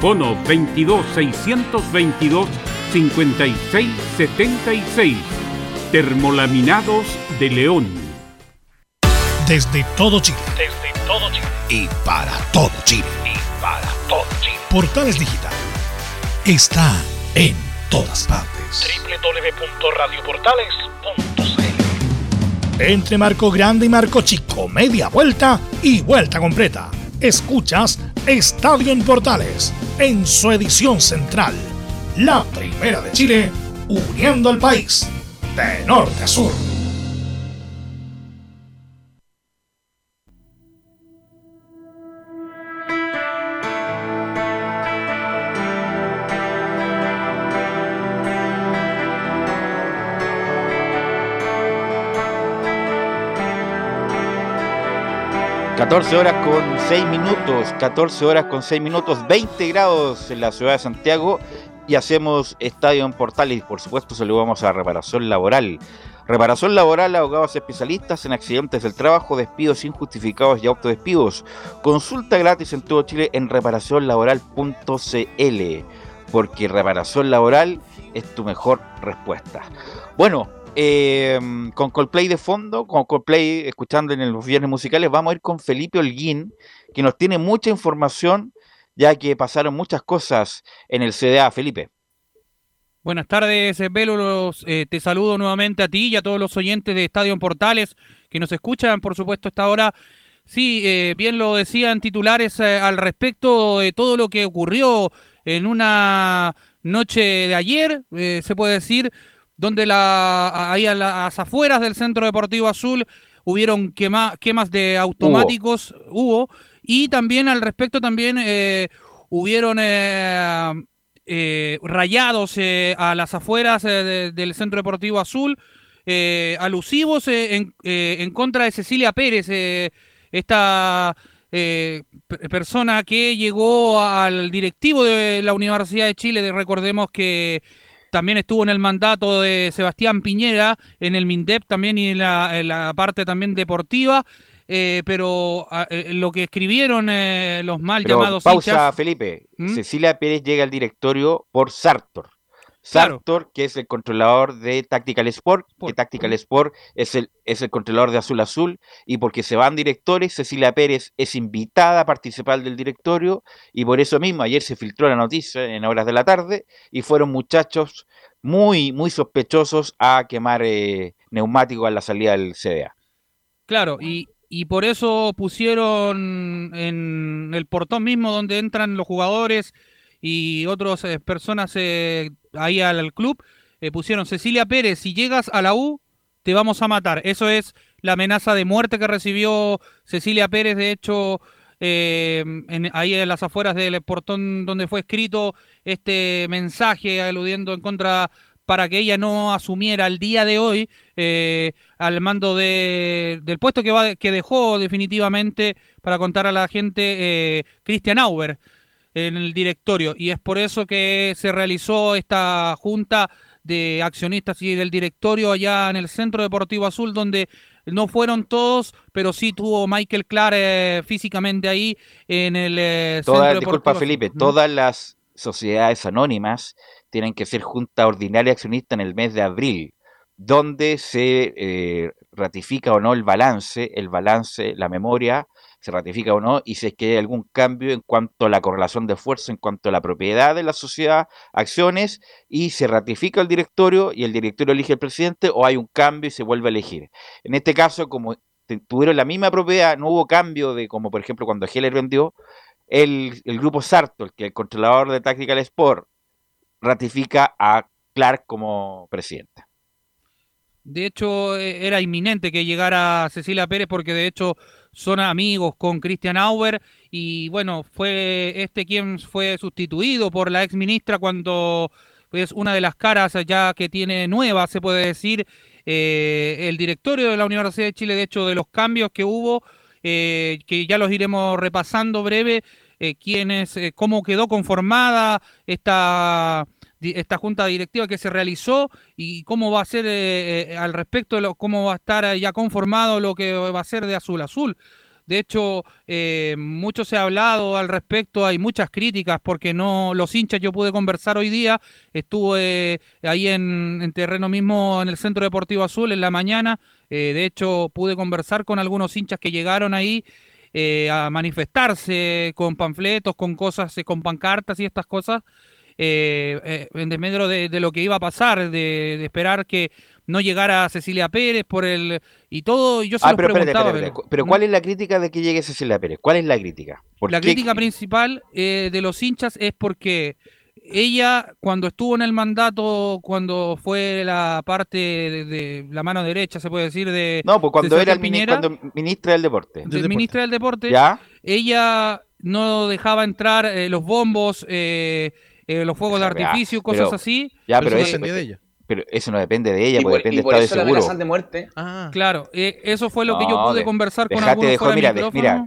Bono 22 622 5676. Termolaminados de León. Desde todo Chile. Desde todo Chile. Y para todo Chile. Y para todo Chile. Portales Digital. Está en todas partes. www.radioportales.cl Entre Marco Grande y Marco Chico, media vuelta y vuelta completa. Escuchas Estadio en Portales en su edición central. La primera de Chile, uniendo al país de norte a sur. 14 horas con 6 minutos, 14 horas con 6 minutos, 20 grados en la ciudad de Santiago y hacemos estadio en Portales por supuesto saludamos a Reparación Laboral. Reparación Laboral, abogados especialistas en accidentes del trabajo, despidos injustificados y autodespidos. Consulta gratis en todo Chile en reparacionlaboral.cl porque reparación laboral es tu mejor respuesta. Bueno, eh, con Coldplay de fondo, con Coldplay escuchando en los viernes musicales, vamos a ir con Felipe Holguín, que nos tiene mucha información, ya que pasaron muchas cosas en el CDA. Felipe. Buenas tardes, Velo. Eh, te saludo nuevamente a ti y a todos los oyentes de Estadio Portales que nos escuchan, por supuesto, esta hora. Sí, eh, bien lo decían titulares al respecto de todo lo que ocurrió en una noche de ayer, se puede decir, donde la, ahí a las afueras del Centro Deportivo Azul hubieron quema, quemas de automáticos, hubo, y también al respecto también eh, hubieron eh, eh, rayados a las afueras del Centro Deportivo Azul, alusivos en, en, contra de Cecilia Pérez, esta persona que llegó al directivo de la Universidad de Chile, recordemos que también estuvo en el mandato de Sebastián Piñera, en el MINDEP también y en la, parte también deportiva. Eh, pero ah, eh, lo que escribieron eh, los mal llamados pausa Felipe ¿Mm? Cecilia Pérez llega al directorio por Sartor Sartor, que es el controlador de Tactical Sport, que Tactical Sport es el, es el controlador de Azul Azul, y porque se van directores, Cecilia Pérez es invitada a participar del directorio, y por eso mismo ayer se filtró la noticia en horas de la tarde, y fueron muchachos muy, muy sospechosos a quemar eh, neumáticos a la salida del CDA. Claro, y, y por eso pusieron en el portón mismo donde entran los jugadores y otras eh, personas eh, ahí al, club eh, pusieron Cecilia Pérez, si llegas a la U, te vamos a matar. Eso es la amenaza de muerte que recibió Cecilia Pérez, de hecho, ahí en las afueras del portón donde fue escrito este mensaje aludiendo en contra para que ella no asumiera el día de hoy al mando de, del puesto que, va, que dejó definitivamente para contar a la gente Christian Auber en el directorio. Y es por eso que se realizó esta junta de accionistas y del directorio allá en el Centro Deportivo Azul donde no fueron todos, pero sí tuvo Michael Clark eh, físicamente ahí en el eh, Centro Disculpa Felipe, todas las sociedades anónimas tienen que ser junta ordinaria accionista en el mes de abril, donde se eh, ratifica o no el balance, el balance, la memoria se ratifica o no, y si es que hay algún cambio en cuanto a la correlación de fuerza, en cuanto a la propiedad de la sociedad, acciones, y se ratifica el directorio y el directorio elige el presidente, o hay un cambio y se vuelve a elegir. En este caso, como tuvieron la misma propiedad, no hubo cambio de, como por ejemplo cuando Heller vendió, el, el grupo Sartor, que es el controlador de Tactical Sport, ratifica a Clark como presidente. De hecho, e, era inminente que llegara Cecilia Pérez porque de hecho son amigos con Christian Auer y bueno, fue este quien fue sustituido por la ex ministra cuando es una de las caras ya que tiene nueva, se puede decir, eh, el directorio de la Universidad de Chile, de hecho, de los cambios que hubo, eh, que ya los iremos repasando breve, eh, quiénes, eh, cómo quedó conformada esta esta junta directiva que se realizó y cómo va a ser eh, eh, al respecto lo, cómo va a estar ya conformado lo que va a ser de Azul Azul. De hecho, eh, mucho se ha hablado al respecto, hay muchas críticas porque no los hinchas, yo pude conversar hoy día, estuve ahí en, terreno mismo en el Centro Deportivo Azul en la mañana, de hecho pude conversar con algunos hinchas que llegaron ahí a manifestarse con panfletos, con cosas, con pancartas y estas cosas, eh, eh, en desmedro de, lo que iba a pasar, de, esperar que no llegara Cecilia Pérez por el y todo. yo se ah, pero, pero, ¿cuál es la crítica de que llegue Cecilia Pérez? ¿Cuál es la crítica? la crítica principal eh, de los hinchas es porque ella cuando estuvo en el mandato, cuando fue la parte de, la mano derecha, se puede decir, de... No, pues cuando era el cuando ministra del deporte. ministra del deporte, ¿Ya? ella no dejaba entrar eh, los bombos, eh, eh, los fuegos de artificio, cosas así. Ya, pero, eso, de ella. Pero eso no depende de ella, Y porque por, depende y del por estado de eso la seguro. amenazan de muerte. Ah, Claro, eh, eso fue lo que yo No, pude de- conversar con algunos de fuera joder, de mira, de- mira,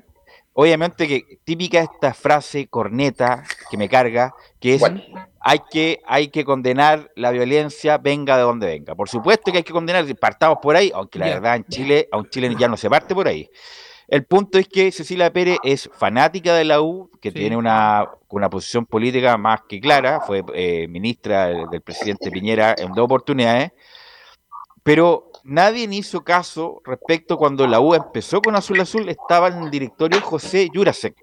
obviamente que típica esta frase corneta que me carga, que es ¿Cuál? hay que, hay que condenar la violencia, venga de donde venga. Por supuesto que hay que condenar, si partamos por ahí, aunque la verdad en Chile, a un chileno ya no se parte por ahí. El punto es que Cecilia Pérez es fanática de la U, que Sí. tiene una, una posición política más que clara, fue eh, ministra del, del presidente Piñera en dos oportunidades, pero nadie hizo caso respecto cuando la U empezó con Azul Azul, estaba en el directorio José Jurasek,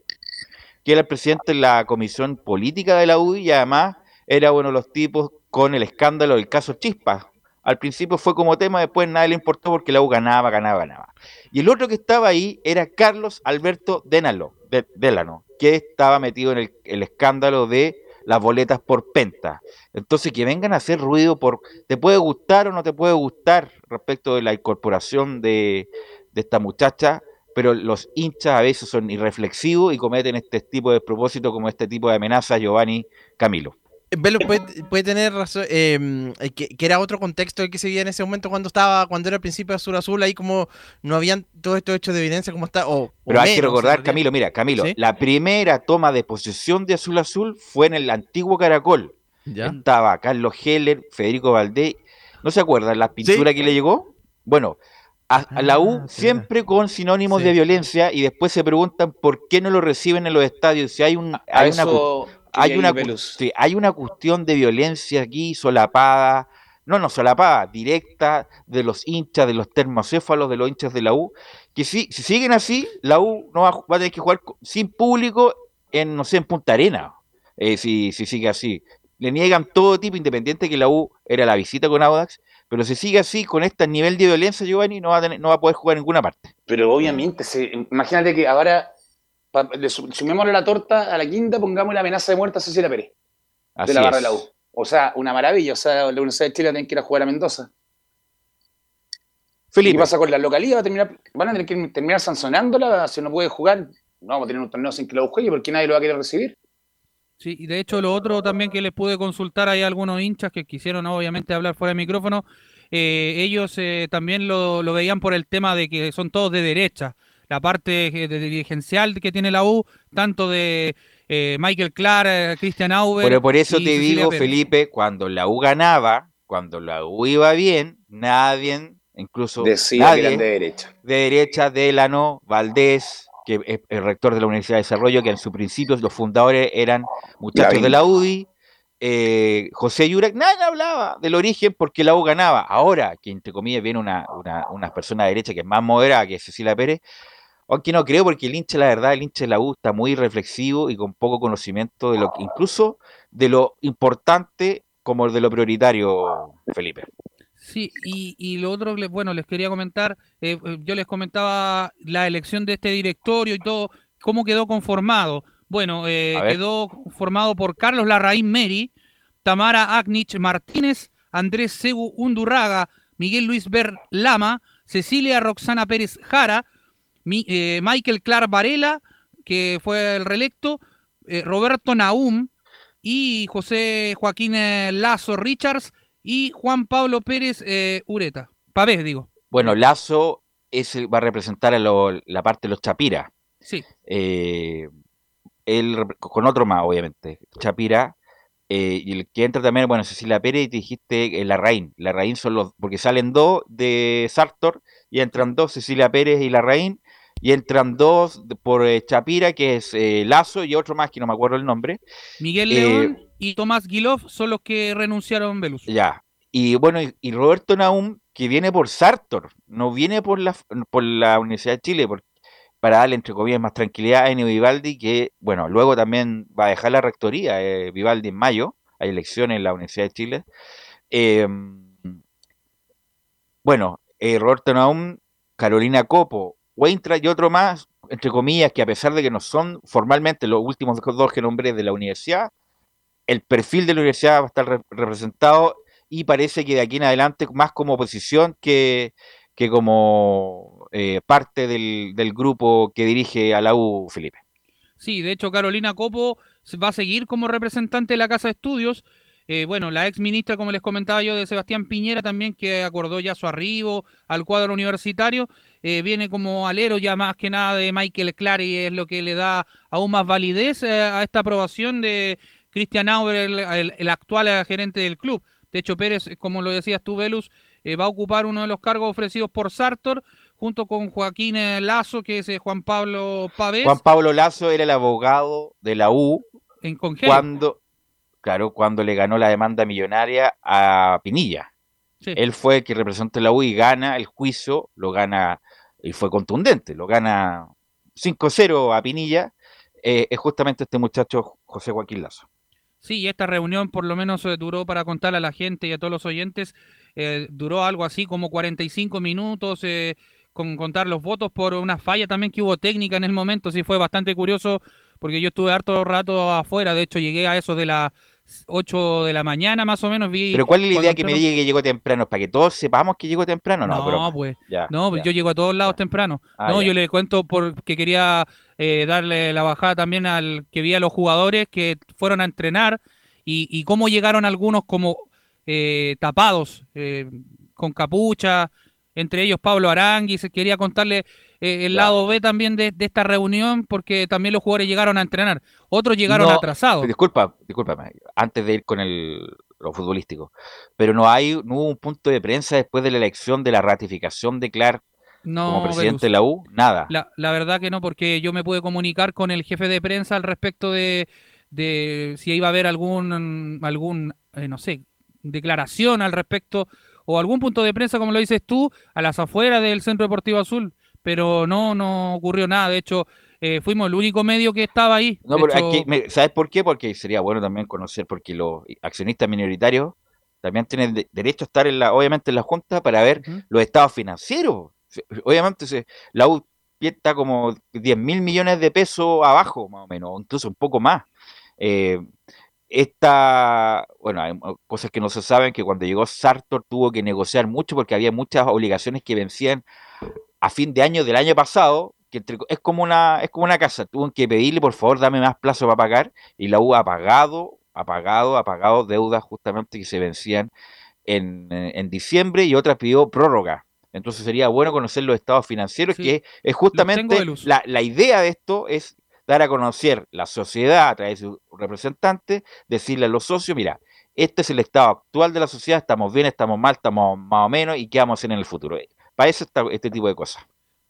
que era el presidente de la comisión política de la U y además era uno de los tipos con el escándalo del caso Chispa. Al principio fue como tema, después nadie le importó porque la U ganaba, ganaba, ganaba. Y el otro que estaba ahí era Carlos Alberto Denalo, de, Delano, que estaba metido en el, escándalo de las boletas por penta. Entonces, que vengan a hacer ruido por, ¿te puede gustar o no te puede gustar respecto de la incorporación de, de esta muchacha? Pero los hinchas a veces son irreflexivos y cometen este tipo de propósito como este tipo de amenaza Giovanni Camilo. Velo puede, puede tener razón, eh, que, que era otro contexto el que se vivía en ese momento cuando estaba, cuando era el principio de Azul Azul, ahí como no habían todos estos hechos de evidencia como está, o, o Pero hay que menos, recordar. Camilo, mira, Camilo, ¿Sí? la primera toma de posesión de Azul Azul fue en el antiguo Caracol. ¿Ya? Estaba Carlos Heller, Federico Valdés. ¿No se acuerdan la pintura que le llegó? Bueno, a, a la U Ah, siempre con sinónimos Sí. de violencia y después se preguntan por qué no lo reciben en los estadios. Si hay, un, hay, una, hay, una, sí, hay cuestión de violencia aquí solapada, no, no solapada, directa de los hinchas, de los termocéfalos, de los hinchas de la U, que si, si siguen así, la U no va, va a tener que jugar sin público en, no sé, en Punta Arena, eh, si, si sigue así. Le niegan todo tipo, independiente que la U era la visita con Audax, pero si sigue así, con este nivel de violencia, Giovanni, no va a, tener- no va a poder jugar en ninguna parte. Pero obviamente, se- imagínate que ahora pa- le su- sumémosle la torta a la quinta, pongamos la amenaza de muerte a Cecilia Pérez, Así de la barra de es. la U. O sea, una maravilla. O sea, la Universidad de Chile tiene que ir a jugar a Mendoza. ¿Y Felipe, ¿Qué pasa con la localidad? ¿Va a terminar, van a tener que terminar sancionándola si no puede jugar. No vamos a tener un torneo sin que la U juegue porque nadie lo va a querer recibir. Sí, y de hecho lo otro también que les pude consultar, hay algunos hinchas que quisieron obviamente hablar fuera de micrófono, eh, ellos eh, también lo, lo veían por el tema de que son todos de derecha, la parte eh, de dirigencial que tiene la U, tanto de eh, Michael Clark, eh, Christian Auber. Pero por eso te Cecilia digo, Pérez. Felipe, cuando la U ganaba, cuando la U iba bien, nadie, incluso Decía nadie que eran de derecha. de derecha, Delano, Valdés, que es el rector de la Universidad de Desarrollo, que en sus principios los fundadores eran muchachos de la UDI, eh, José Yurak, nadie hablaba del origen porque la U ganaba. Ahora, que entre comillas viene una, una, una persona de derecha que es más moderada que Cecilia Pérez, aunque no creo porque el hincha, la verdad, el hincha de la U está muy reflexivo y con poco conocimiento de lo que, incluso de lo importante como de lo prioritario, Felipe. Sí, y, y lo otro, bueno, les quería comentar, eh, eh, yo les comentaba la elección de este directorio y todo, cómo quedó conformado. Bueno, eh, quedó formado por Carlos Larraín Meri, Tamara Agnich Martínez, Andrés Segu Undurraga, Miguel Luis Ber Lama, Cecilia Roxana Pérez Jara, Mi- eh, Michael Clark Varela, que fue el reelecto, eh, Roberto Naum y José Joaquín eh, Lazo Richards y Juan Pablo Pérez Ureta. Pavés, digo. Bueno, Lazo es, va a representar a lo- la parte de los Chapira. Sí. él con otro más, obviamente, Chapira, eh, y el que entra también, bueno, Cecilia Pérez, y te dijiste eh, Larraín. Larraín son los, porque salen dos de Sartor, y entran dos, Cecilia Pérez y Larraín, y entran dos por eh, Chapira, que es eh, Lazo, y otro más que no me acuerdo el nombre. Miguel Eh, León y Tomás Guilov son los que renunciaron Velus. Ya. Y bueno, y, y Roberto Naum, que viene por Sartor, no viene por la, por la Universidad de Chile, para darle, entre comillas, más tranquilidad a Enio Vivaldi, que, bueno, luego también va a dejar la rectoría, eh, Vivaldi en mayo, hay elecciones en la Universidad de Chile. Eh, bueno, eh, Roberto Naum, Carolina Copo, Weintra y otro más, entre comillas, que a pesar de que no son formalmente los últimos dos que nombré de la universidad, el perfil de la universidad va a estar re- representado y parece que de aquí en adelante más como oposición que, que como eh, parte del, del grupo que dirige a la U, Felipe. Sí, de hecho Carolina Copo va a seguir como representante de la Casa de Estudios. Eh, bueno, la ex ministra, como les comentaba yo, de Sebastián Piñera también, que acordó ya su arribo al cuadro universitario, eh, viene como alero ya más que nada de Michael Clary, es lo que le da aún más validez eh, a esta aprobación de Christian Auer, el, el, actual gerente del club. De hecho, Pérez, como lo decías tú, Velus, va a ocupar uno de los cargos ofrecidos por Sartor, junto con Joaquín Lazo, que es Juan Pablo Pavés. Juan Pablo Lazo era el abogado de la U en cuando claro, cuando le ganó la demanda millonaria a Pinilla. Él fue el que representa la U y gana el juicio, lo gana, y fue contundente, lo gana 5-0 a Pinilla, eh, es justamente este muchacho José Joaquín Lazo. Sí, esta reunión por lo menos eh, duró para contarle a la gente y a todos los oyentes, eh, duró algo así como 45 minutos, con contar los votos por una falla también que hubo técnica en el momento, sí fue bastante curioso porque yo estuve harto rato afuera, de hecho llegué a eso de la 8 de la mañana más o menos. Vi pero ¿cuál es la idea que me diga que llegó temprano? ¿Para que todos sepamos que llegó temprano? No, no pues, no, pues yo llego a todos lados temprano. Ah, no, yo le cuento porque quería eh, darle la bajada también al que vi a los jugadores que fueron a entrenar y, cómo llegaron algunos como eh, tapados, eh, con capucha, entre ellos Pablo Aranguis. Quería contarle eh, el lado B también de, esta reunión, porque también los jugadores llegaron a entrenar. Otros llegaron atrasados. Disculpa, disculpa, antes de ir con el, lo futbolístico, pero no hay no hubo un punto de prensa después de la elección de la ratificación de Clark como presidente de la U, nada. La, verdad que no, porque yo me pude comunicar con el jefe de prensa al respecto de, de si iba a haber algún, algún eh, no sé, declaración al respecto o algún punto de prensa, como lo dices tú, a las afueras del Centro Deportivo Azul pero no, no ocurrió nada. De hecho, eh, fuimos el único medio que estaba ahí. No, ¿sabes por qué? Porque sería bueno también conocer, porque los accionistas minoritarios también tienen derecho a estar, en la, obviamente, en la Junta para ver los estados financieros. Obviamente, la U está como 10 mil millones de pesos abajo, más o menos, incluso un poco más. Eh, esta, bueno, hay cosas que no se saben, que cuando llegó Sartor tuvo que negociar mucho porque había muchas obligaciones que vencían a fin de año del año pasado, que es como una es como una casa, tuvo que pedirle por favor dame más plazo para pagar y la U ha pagado, ha pagado, ha pagado deudas justamente que se vencían en, en diciembre y otras pidió prórroga. Entonces sería bueno conocer los estados financieros, que es justamente la, la idea de esto es dar a conocer la sociedad a través de sus representantes, decirle a los socios, mira, este es el estado actual de la sociedad, estamos bien, estamos mal, estamos más o menos y qué vamos a hacer en el futuro. Para eso está este tipo de cosas.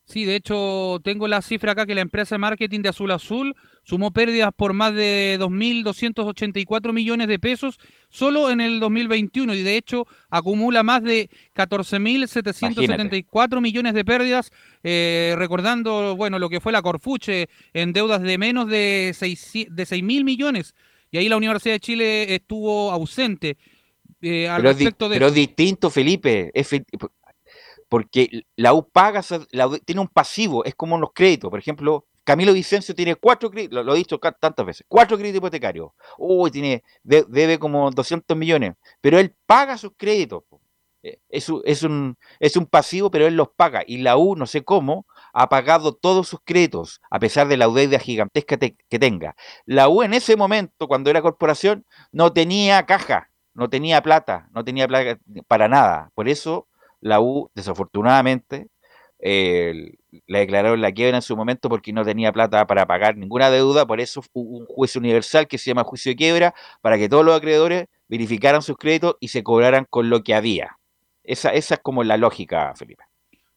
Sí, de hecho, tengo la cifra acá que la empresa de marketing de Azul Azul sumó pérdidas por más de 2.284 millones de pesos solo en el 2021 y de hecho acumula más de 14.774 millones de pérdidas, eh, recordando, bueno, lo que fue la Corfuche en deudas de menos de 6 de 6.000 millones. Y ahí la Universidad de Chile estuvo ausente. Eh, al pero, respecto de pero es distinto, Felipe. Es, porque la U paga, tiene un pasivo, es como los créditos. Por ejemplo, Camilo Vicencio tiene cuatro créditos, lo, he dicho tantas veces, cuatro créditos hipotecarios. Uy, tiene, debe como 200 millones, pero él paga sus créditos. Eh, es, es, un, es un pasivo, pero él los paga. Y la U, no sé cómo, ha pagado todos sus créditos, a pesar de la deuda gigantesca que tenga. La U en ese momento, cuando era corporación, no tenía caja, no tenía plata, no tenía plata para nada. Por eso la U, desafortunadamente, eh, le declararon la quiebra en su momento porque no tenía plata para pagar ninguna deuda, por eso hubo un juicio universal que se llama juicio de quiebra, para que todos los acreedores verificaran sus créditos y se cobraran con lo que había. Esa, esa es como la lógica, Felipe.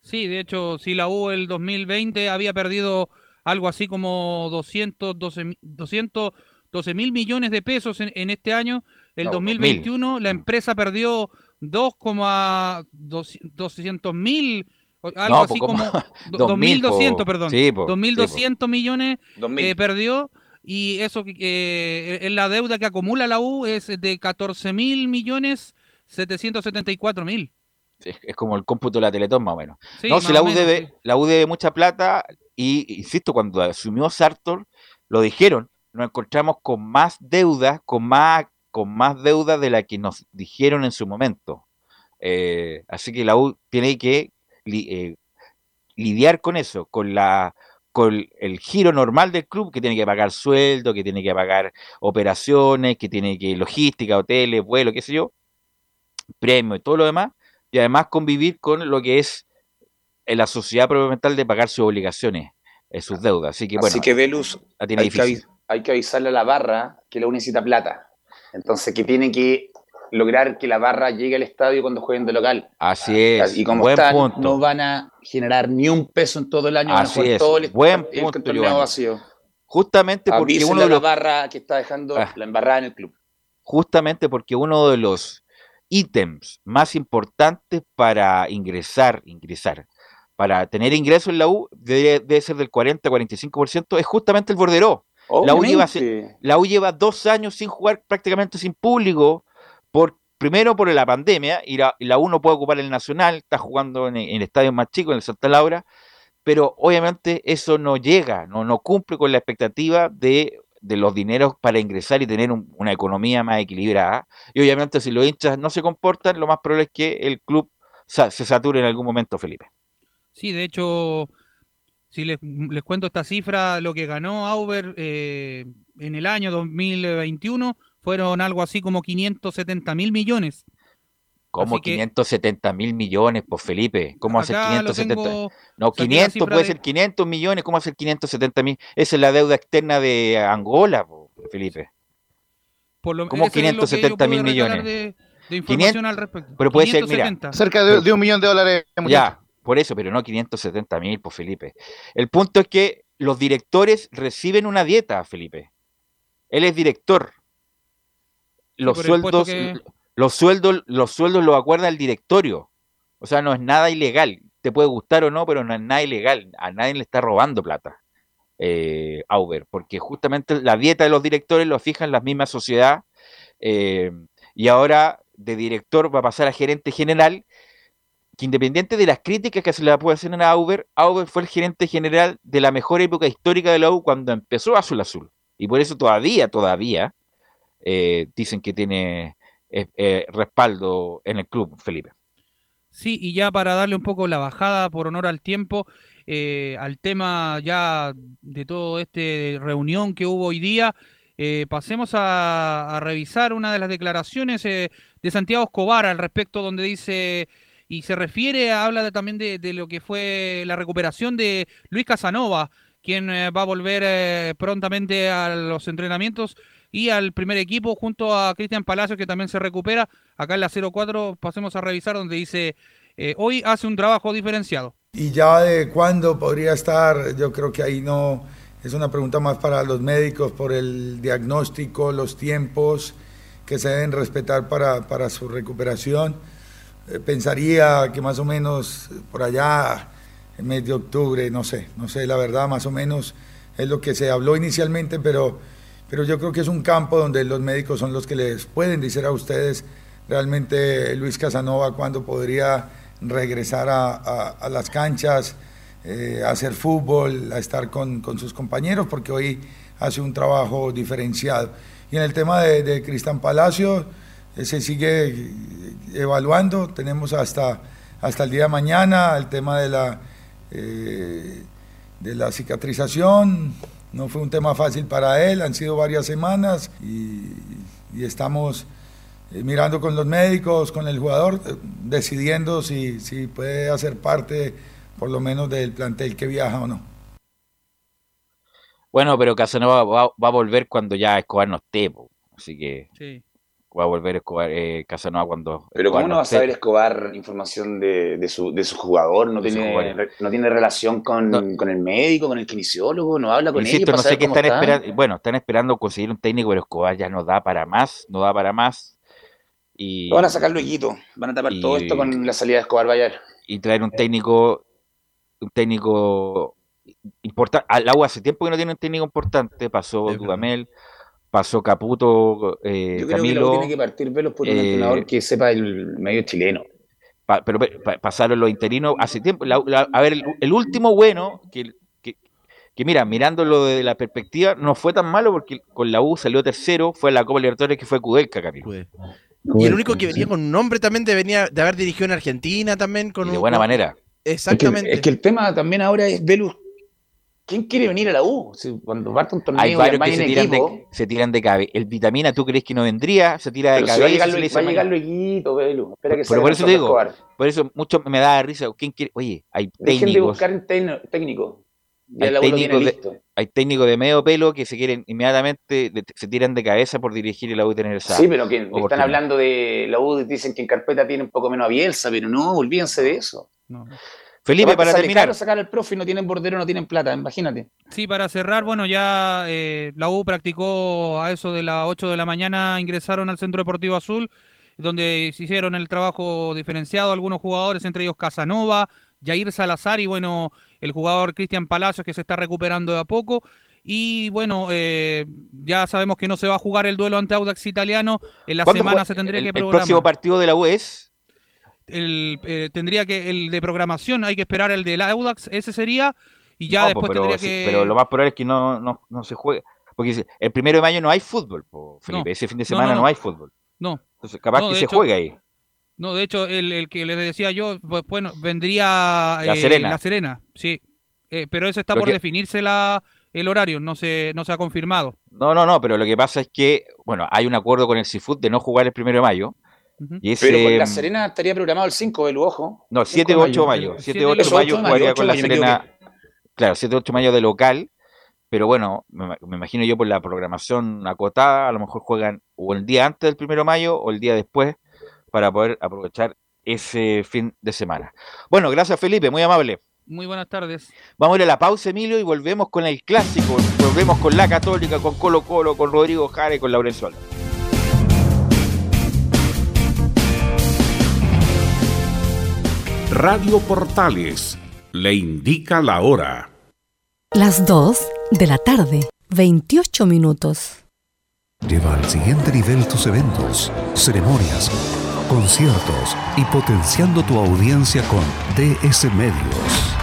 Sí, de hecho, si la U el 2020 había perdido algo así como 212 mil millones de pesos en, este año, el 2021 la empresa perdió 2,200 mil, algo así como 2.200, <laughs> perdón, 2.200 millones eh, perdió y eso que eh, la deuda que acumula la U es de 14 mil millones 774 mil. es como el cómputo de la Teletón más o menos. no, si la U, debe, la U debe mucha plata y, insisto, cuando asumió Sartor, lo dijeron, nos encontramos con más deudas, con más con más deuda de la que nos dijeron en su momento. Eh, así que la U tiene que eh, lidiar con eso, con la con el giro normal del club, que tiene que pagar sueldo, que tiene que pagar operaciones, que tiene que logística, hoteles, vuelos, qué sé yo, premio y todo lo demás, y además convivir con lo que es la sociedad propiamente de pagar sus obligaciones, eh, sus deudas. Así que bueno, Así que Velus, hay que, hay que avisarle a la barra que la U necesita plata. Entonces, que tiene que lograr que la barra llegue al estadio cuando jueguen de local. Así es, Y como buen están, punto. no van a generar ni un peso en todo el año. van a Así es, todo el, buen el punto, torneo Giovanni. vacío. Justamente porque Avísenle uno de la los barra que está dejando Ah. la embarrada en el club. justamente porque uno de los ítems más importantes para ingresar, ingresar, para tener ingreso en la U, debe, debe ser del 40-45%, es justamente el bordero. La U, lleva, Obviamente. la U lleva dos años sin jugar prácticamente sin público, por, primero por la pandemia, y la, y la U no puede ocupar el Nacional, está jugando en, en estadios más chicos, en el Santa Laura, pero obviamente eso no llega, no, no cumple con la expectativa de, de los dineros para ingresar y tener un- una economía más equilibrada. Y obviamente si los hinchas no se comportan, lo más probable es que el club sa- se sature en algún momento, Felipe. Sí, de hecho, si les, les cuento esta cifra, lo que ganó Auber eh, en el año 2021 fueron algo así como 570 mil millones. Como Así que- 570 mil millones, pues Felipe. ¿Cómo hacer Acá lo 570? tengo- no, saqué la 500 cifra puede de- ser 500 millones. ¿Cómo hacer 570 mil? Esa es la deuda externa de Angola, po, Felipe. Por lo, ¿Cómo eso es lo que yo 570 mil millones? De, de información 500 al respecto. pero puede ser, mira, 570. Cerca de, de un millón de dólares. Ya, por eso, pero no 570 mil, pues Felipe. El punto es que los directores reciben una dieta, Felipe. Él es director. Los sueldos, que- los sueldos, los sueldos los acuerda el directorio. O sea, no es nada ilegal. Te puede gustar o no, pero no es nada ilegal. A nadie le está robando plata. Eh, Auber, porque justamente la dieta de los directores lo fijan las mismas sociedad eh, y ahora de director va a pasar a gerente general que independiente de las críticas que se le puede hacer a Auber, Auber fue el gerente general de la mejor época histórica de la U cuando empezó Azul Azul. Y por eso todavía, todavía, eh, dicen que tiene eh, respaldo en el club, Felipe. Sí, y ya para darle un poco la bajada por honor al tiempo, eh, al tema ya de todo este reunión que hubo hoy día, pasemos a, revisar una de las declaraciones de Santiago Escobar al respecto, donde dice y se refiere, habla también de, de lo que fue la recuperación de Luis Casanova, quien eh, va a volver eh, prontamente a los entrenamientos y al primer equipo junto a Cristian Palacios, que también se recupera. Acá en la 04 pasemos a revisar donde dice, eh, hoy hace un trabajo diferenciado. Y ya de cuándo podría estar, yo creo que ahí no, es una pregunta más para los médicos por el diagnóstico, los tiempos que se deben respetar para, para su recuperación. Eh, pensaría que más o menos por allá, en mes de octubre, no sé, no sé, la verdad, más o menos es lo que se habló inicialmente, pero, pero yo creo que es un campo donde los médicos son los que les pueden decir a ustedes realmente Luis Casanova cuándo podría regresar a, a- a las canchas, eh, a hacer fútbol, a estar con, con sus compañeros, porque hoy hace un trabajo diferenciado. Y en el tema de, de Cristian Palacio, se sigue evaluando, tenemos hasta, hasta el día de mañana el tema de la, eh, de la cicatrización, no fue un tema fácil para él, han sido varias semanas y, y estamos eh, mirando con los médicos, con el jugador, eh, decidiendo si, si puede hacer parte por lo menos del plantel que viaja o no. Bueno, pero Casanova va, va a volver cuando ya Escobar no esté, po. así que Sí. Va a volver Escobar, eh, Casanova cuando Pero Escobar ¿cómo no va a saber Escobar información de, de su, de su jugador? ¿No De su tiene, jugador. re- no tiene relación con, con el médico, con el kinesiólogo? ¿No habla con ellos Insisto, para no sé qué están está? esperando. Bueno, están esperando conseguir un técnico, pero Escobar ya no da para más, no da para más. Y, Lo van a sacar luego. Van a tapar y- todo esto con la salida de Escobar Bayar. y traer un técnico, un técnico importante. Al agua hace tiempo que no tiene un técnico importante. Pasó verdad. Pasó Caputo, eh, Yo creo que Camilo. luego tiene que partir velos por un eh, entrenador que sepa el medio chileno. pa- pero pa- pasaron los interinos hace tiempo. la- la- a ver, el, el último bueno, que, que, que mira, mirándolo desde la perspectiva, no fue tan malo porque con la U salió tercero, fue la Copa Libertadores que fue Kudelka, Camilo. Y el único que venía con un nombre también de, venía, de haber dirigido en Argentina también. Con Y de un- buena manera. Es que, Exactamente. es que el tema también ahora es Velus. ¿Quién quiere venir a la U? Si cuando parte un torneo Hay varios que se en tiran, equipo, de, se tiran de cabeza. El vitamina, ¿tú crees que no vendría? Se tira de pero si cabeza. va a llegar, va a llegar mañana. lueguito, Belu. Espera que Pero por eso te digo, Escobar. por eso mucho me da risa. ¿Quién quiere? Oye, hay Dejen de técnicos, buscar tecno- técnico. Ya hay la U lo tiene técnicos, listo. de, hay técnicos de medio pelo que se quieren inmediatamente, de- se tiran de cabeza por dirigir el U y tener esa Sí, pero que están hablando de la U, dicen que en carpeta tiene un poco menos a Bielsa, pero no, olvídense de eso. Felipe, para terminar. sacar al profe y no tienen bordero, no tienen plata, imagínate. Sí, para cerrar, bueno, ya eh, la U practicó a eso de las 8 de la mañana, ingresaron al Centro Deportivo Azul, donde se hicieron el trabajo diferenciado algunos jugadores, entre ellos Casanova, Jair Salazar y bueno, el jugador Cristian Palacios que se está recuperando de a poco. Y bueno, eh, ya sabemos que no se va a jugar el duelo ante Audax Italiano, en la ¿Cuándo semana juega- se tendría el, que el programar. próximo partido de la U es El, eh, tendría que, el de programación, hay que esperar el del Audax, ese sería, y ya No, después pero, tendría sí, que... pero lo más probable es que no, no, no se juegue. Porque el primero de mayo no hay fútbol, po, Felipe. Ese fin de semana no, hay fútbol. No. Entonces, capaz que se hecho- juegue ahí. No, de hecho, el, el que les decía yo, pues, bueno, vendría La eh, Serena. La Serena, sí. Eh, pero eso está Lo por que- definirse la, el horario, no se, no se ha confirmado. No, no, no, pero lo que pasa es que, bueno, hay un acuerdo con el Cifut de no jugar el primero de mayo. Y ese, Pero con la Serena estaría programado el 5 del ojo. No, 5 7 o 8 de mayo. 7 o 8 de mayo jugaría con la Serena. Claro, 7 o 8 de mayo de local. Pero bueno, me, me imagino yo por la programación acotada, a lo mejor juegan o el día antes del primero de mayo o el día después para poder aprovechar ese fin de semana. Bueno, gracias Felipe, muy amable. Muy buenas tardes. Vamos a ir a la pausa, Emilio, y volvemos con el clásico. Volvemos con la Católica, con Colo Colo, con Rodrigo Jare, con Laurencio Radio Portales le indica la hora. Las 2 de la tarde, 28 minutos. Lleva al siguiente nivel tus eventos, ceremonias, conciertos y potenciando tu audiencia con DS Medios.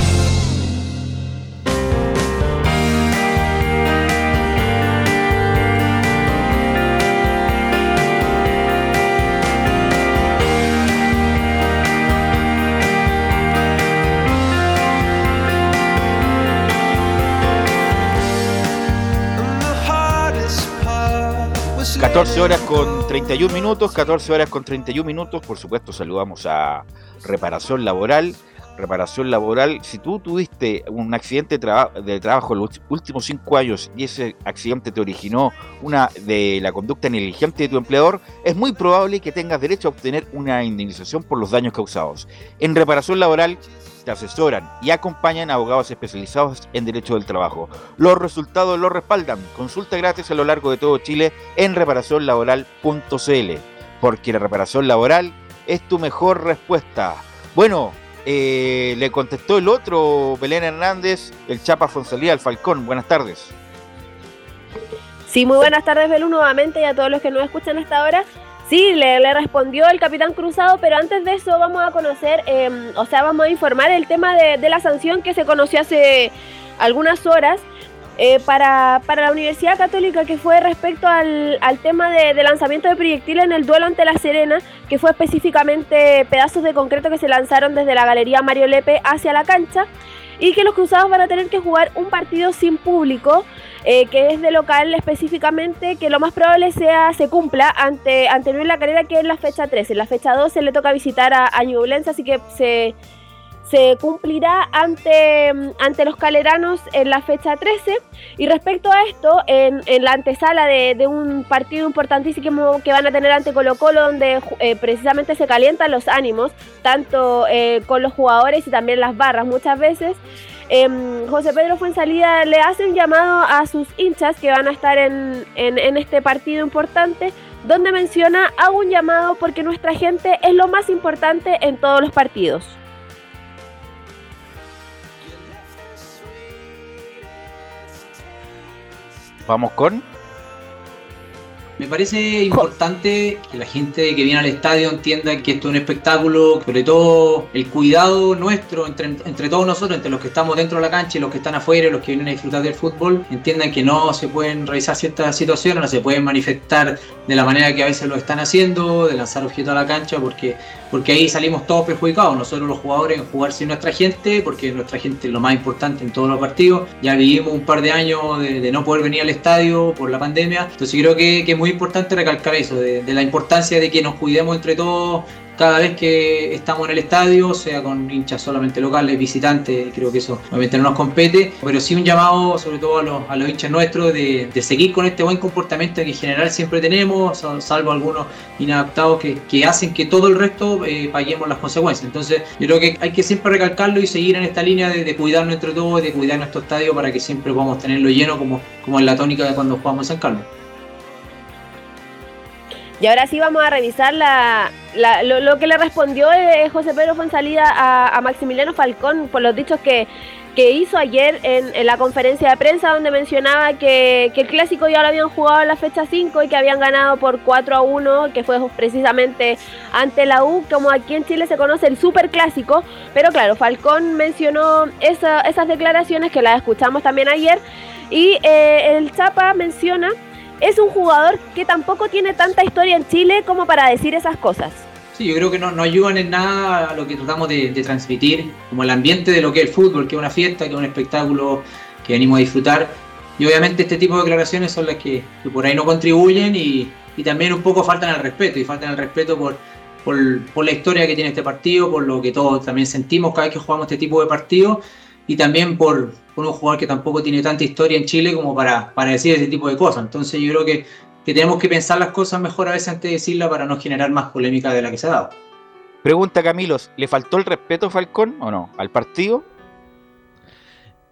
14 horas con 31 minutos, 14 horas con 31 minutos. Por supuesto, saludamos a Reparación Laboral. Reparación Laboral, si tú tuviste un accidente de, traba- de trabajo en los últimos 5 años y ese accidente te originó una de la conducta negligente de tu empleador, es muy probable que tengas derecho a obtener una indemnización por los daños causados. En Reparación Laboral te asesoran y acompañan a abogados especializados en derecho del trabajo. Los resultados los respaldan. Consulta gratis a lo largo de todo Chile en reparacionlaboral.cl, porque la reparación laboral es tu mejor respuesta. Bueno, eh, le contestó el otro, Belén Hernández, el Chapa Fonsalía, el Falcón. Buenas tardes. Sí, muy buenas tardes, Belú, nuevamente y a todos los que nos escuchan hasta ahora. Sí, le, le respondió el capitán Cruzado, pero antes de eso vamos a conocer, eh, o sea, vamos a informar el tema de, la sanción que se conoció hace algunas horas eh, para, para, la Universidad Católica, que fue respecto al, al tema de, lanzamiento de proyectiles en el duelo ante La Serena, que fue específicamente pedazos de concreto que se lanzaron desde la Galería Mario Lepe hacia la cancha y que los cruzados van a tener que jugar un partido sin público, eh, que es de local específicamente, que lo más probable sea se cumpla ante, ante Luis La Calera, que es la fecha 13. En la fecha 12 le toca visitar a, a Ñublense, así que se, se cumplirá ante, ante los caleranos en la fecha 13. Y respecto a esto, en, en la antesala de, de, un partido importantísimo que van a tener ante Colo Colo, donde eh, precisamente se calientan los ánimos, tanto eh, con los jugadores y también las barras muchas veces. Eh, José Pedro Fuensalida le hace un llamado a sus hinchas que van a estar en, en, en este partido importante, donde menciona, hago un llamado porque nuestra gente es lo más importante en todos los partidos. Vamos con. Me parece importante que la gente que viene al estadio entienda que esto es un espectáculo, sobre todo el cuidado nuestro entre, todos nosotros, entre los que estamos dentro de la cancha y los que están afuera, los que vienen a disfrutar del fútbol, entiendan que no se pueden realizar ciertas situaciones, no se pueden manifestar de la manera que a veces lo están haciendo, de lanzar objetos a la cancha, porque, porque ahí salimos todos perjudicados, nosotros los jugadores en jugar sin nuestra gente, porque nuestra gente es lo más importante en todos los partidos, ya vivimos un par de años de, no poder venir al estadio por la pandemia, entonces creo que, que es muy importante recalcar eso, de, de, la importancia de que nos cuidemos entre todos cada vez que estamos en el estadio, sea con hinchas solamente locales, visitantes, creo que eso obviamente no nos compete, pero sí un llamado sobre todo a los, a los hinchas nuestros de, de, seguir con este buen comportamiento que en general siempre tenemos, salvo algunos inadaptados que, hacen que todo el resto eh, paguemos las consecuencias. Entonces yo creo que hay que siempre recalcarlo y seguir en esta línea de, de cuidarnos entre todos, de cuidar nuestro estadio para que siempre podamos tenerlo lleno como, como en la tónica de cuando jugamos en San Carlos. Y ahora sí vamos a revisar la, lo, que le respondió eh, José Pedro Fonsalida a, Maximiliano Falcón por los dichos que, que hizo ayer en, la conferencia de prensa donde mencionaba que, que, el clásico ya lo habían jugado en la fecha 5 y que habían ganado por 4 a 1, que fue precisamente ante la U, como aquí en Chile se conoce el super clásico. Pero claro, Falcón mencionó esa, esas declaraciones que las escuchamos también ayer y eh, el Chapa menciona es un jugador que tampoco tiene tanta historia en Chile como para decir esas cosas. Sí, yo creo que no, no ayudan en nada a lo que tratamos de, de, transmitir, como el ambiente de lo que es el fútbol, que es una fiesta, que es un espectáculo que venimos a disfrutar. Y obviamente este tipo de declaraciones son las que, que por ahí no contribuyen y, y, también un poco faltan al respeto, y faltan al respeto por, por, por, la historia que tiene este partido, por lo que todos también sentimos cada vez que jugamos este tipo de partidos, y también por, por un jugador que tampoco tiene tanta historia en Chile como para, para decir ese tipo de cosas. Entonces yo creo que, que, tenemos que pensar las cosas mejor a veces antes de decirlas para no generar más polémica de la que se ha dado. Pregunta Camilos, ¿le faltó el respeto a Falcón o no? ¿Al partido?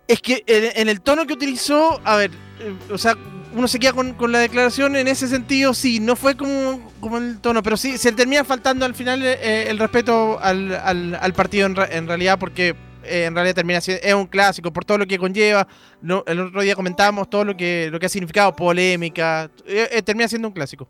Es que en, en el tono que utilizó, a ver, eh, o sea, uno se queda con, con, la declaración en ese sentido, sí, no fue como, como el tono, pero sí, se termina faltando al final eh, el respeto al, al, al partido en, en realidad porque eh, en realidad termina siendo es un clásico por todo lo que conlleva. No, el otro día comentábamos todo lo que lo que ha significado polémica. Eh, eh, termina siendo un clásico.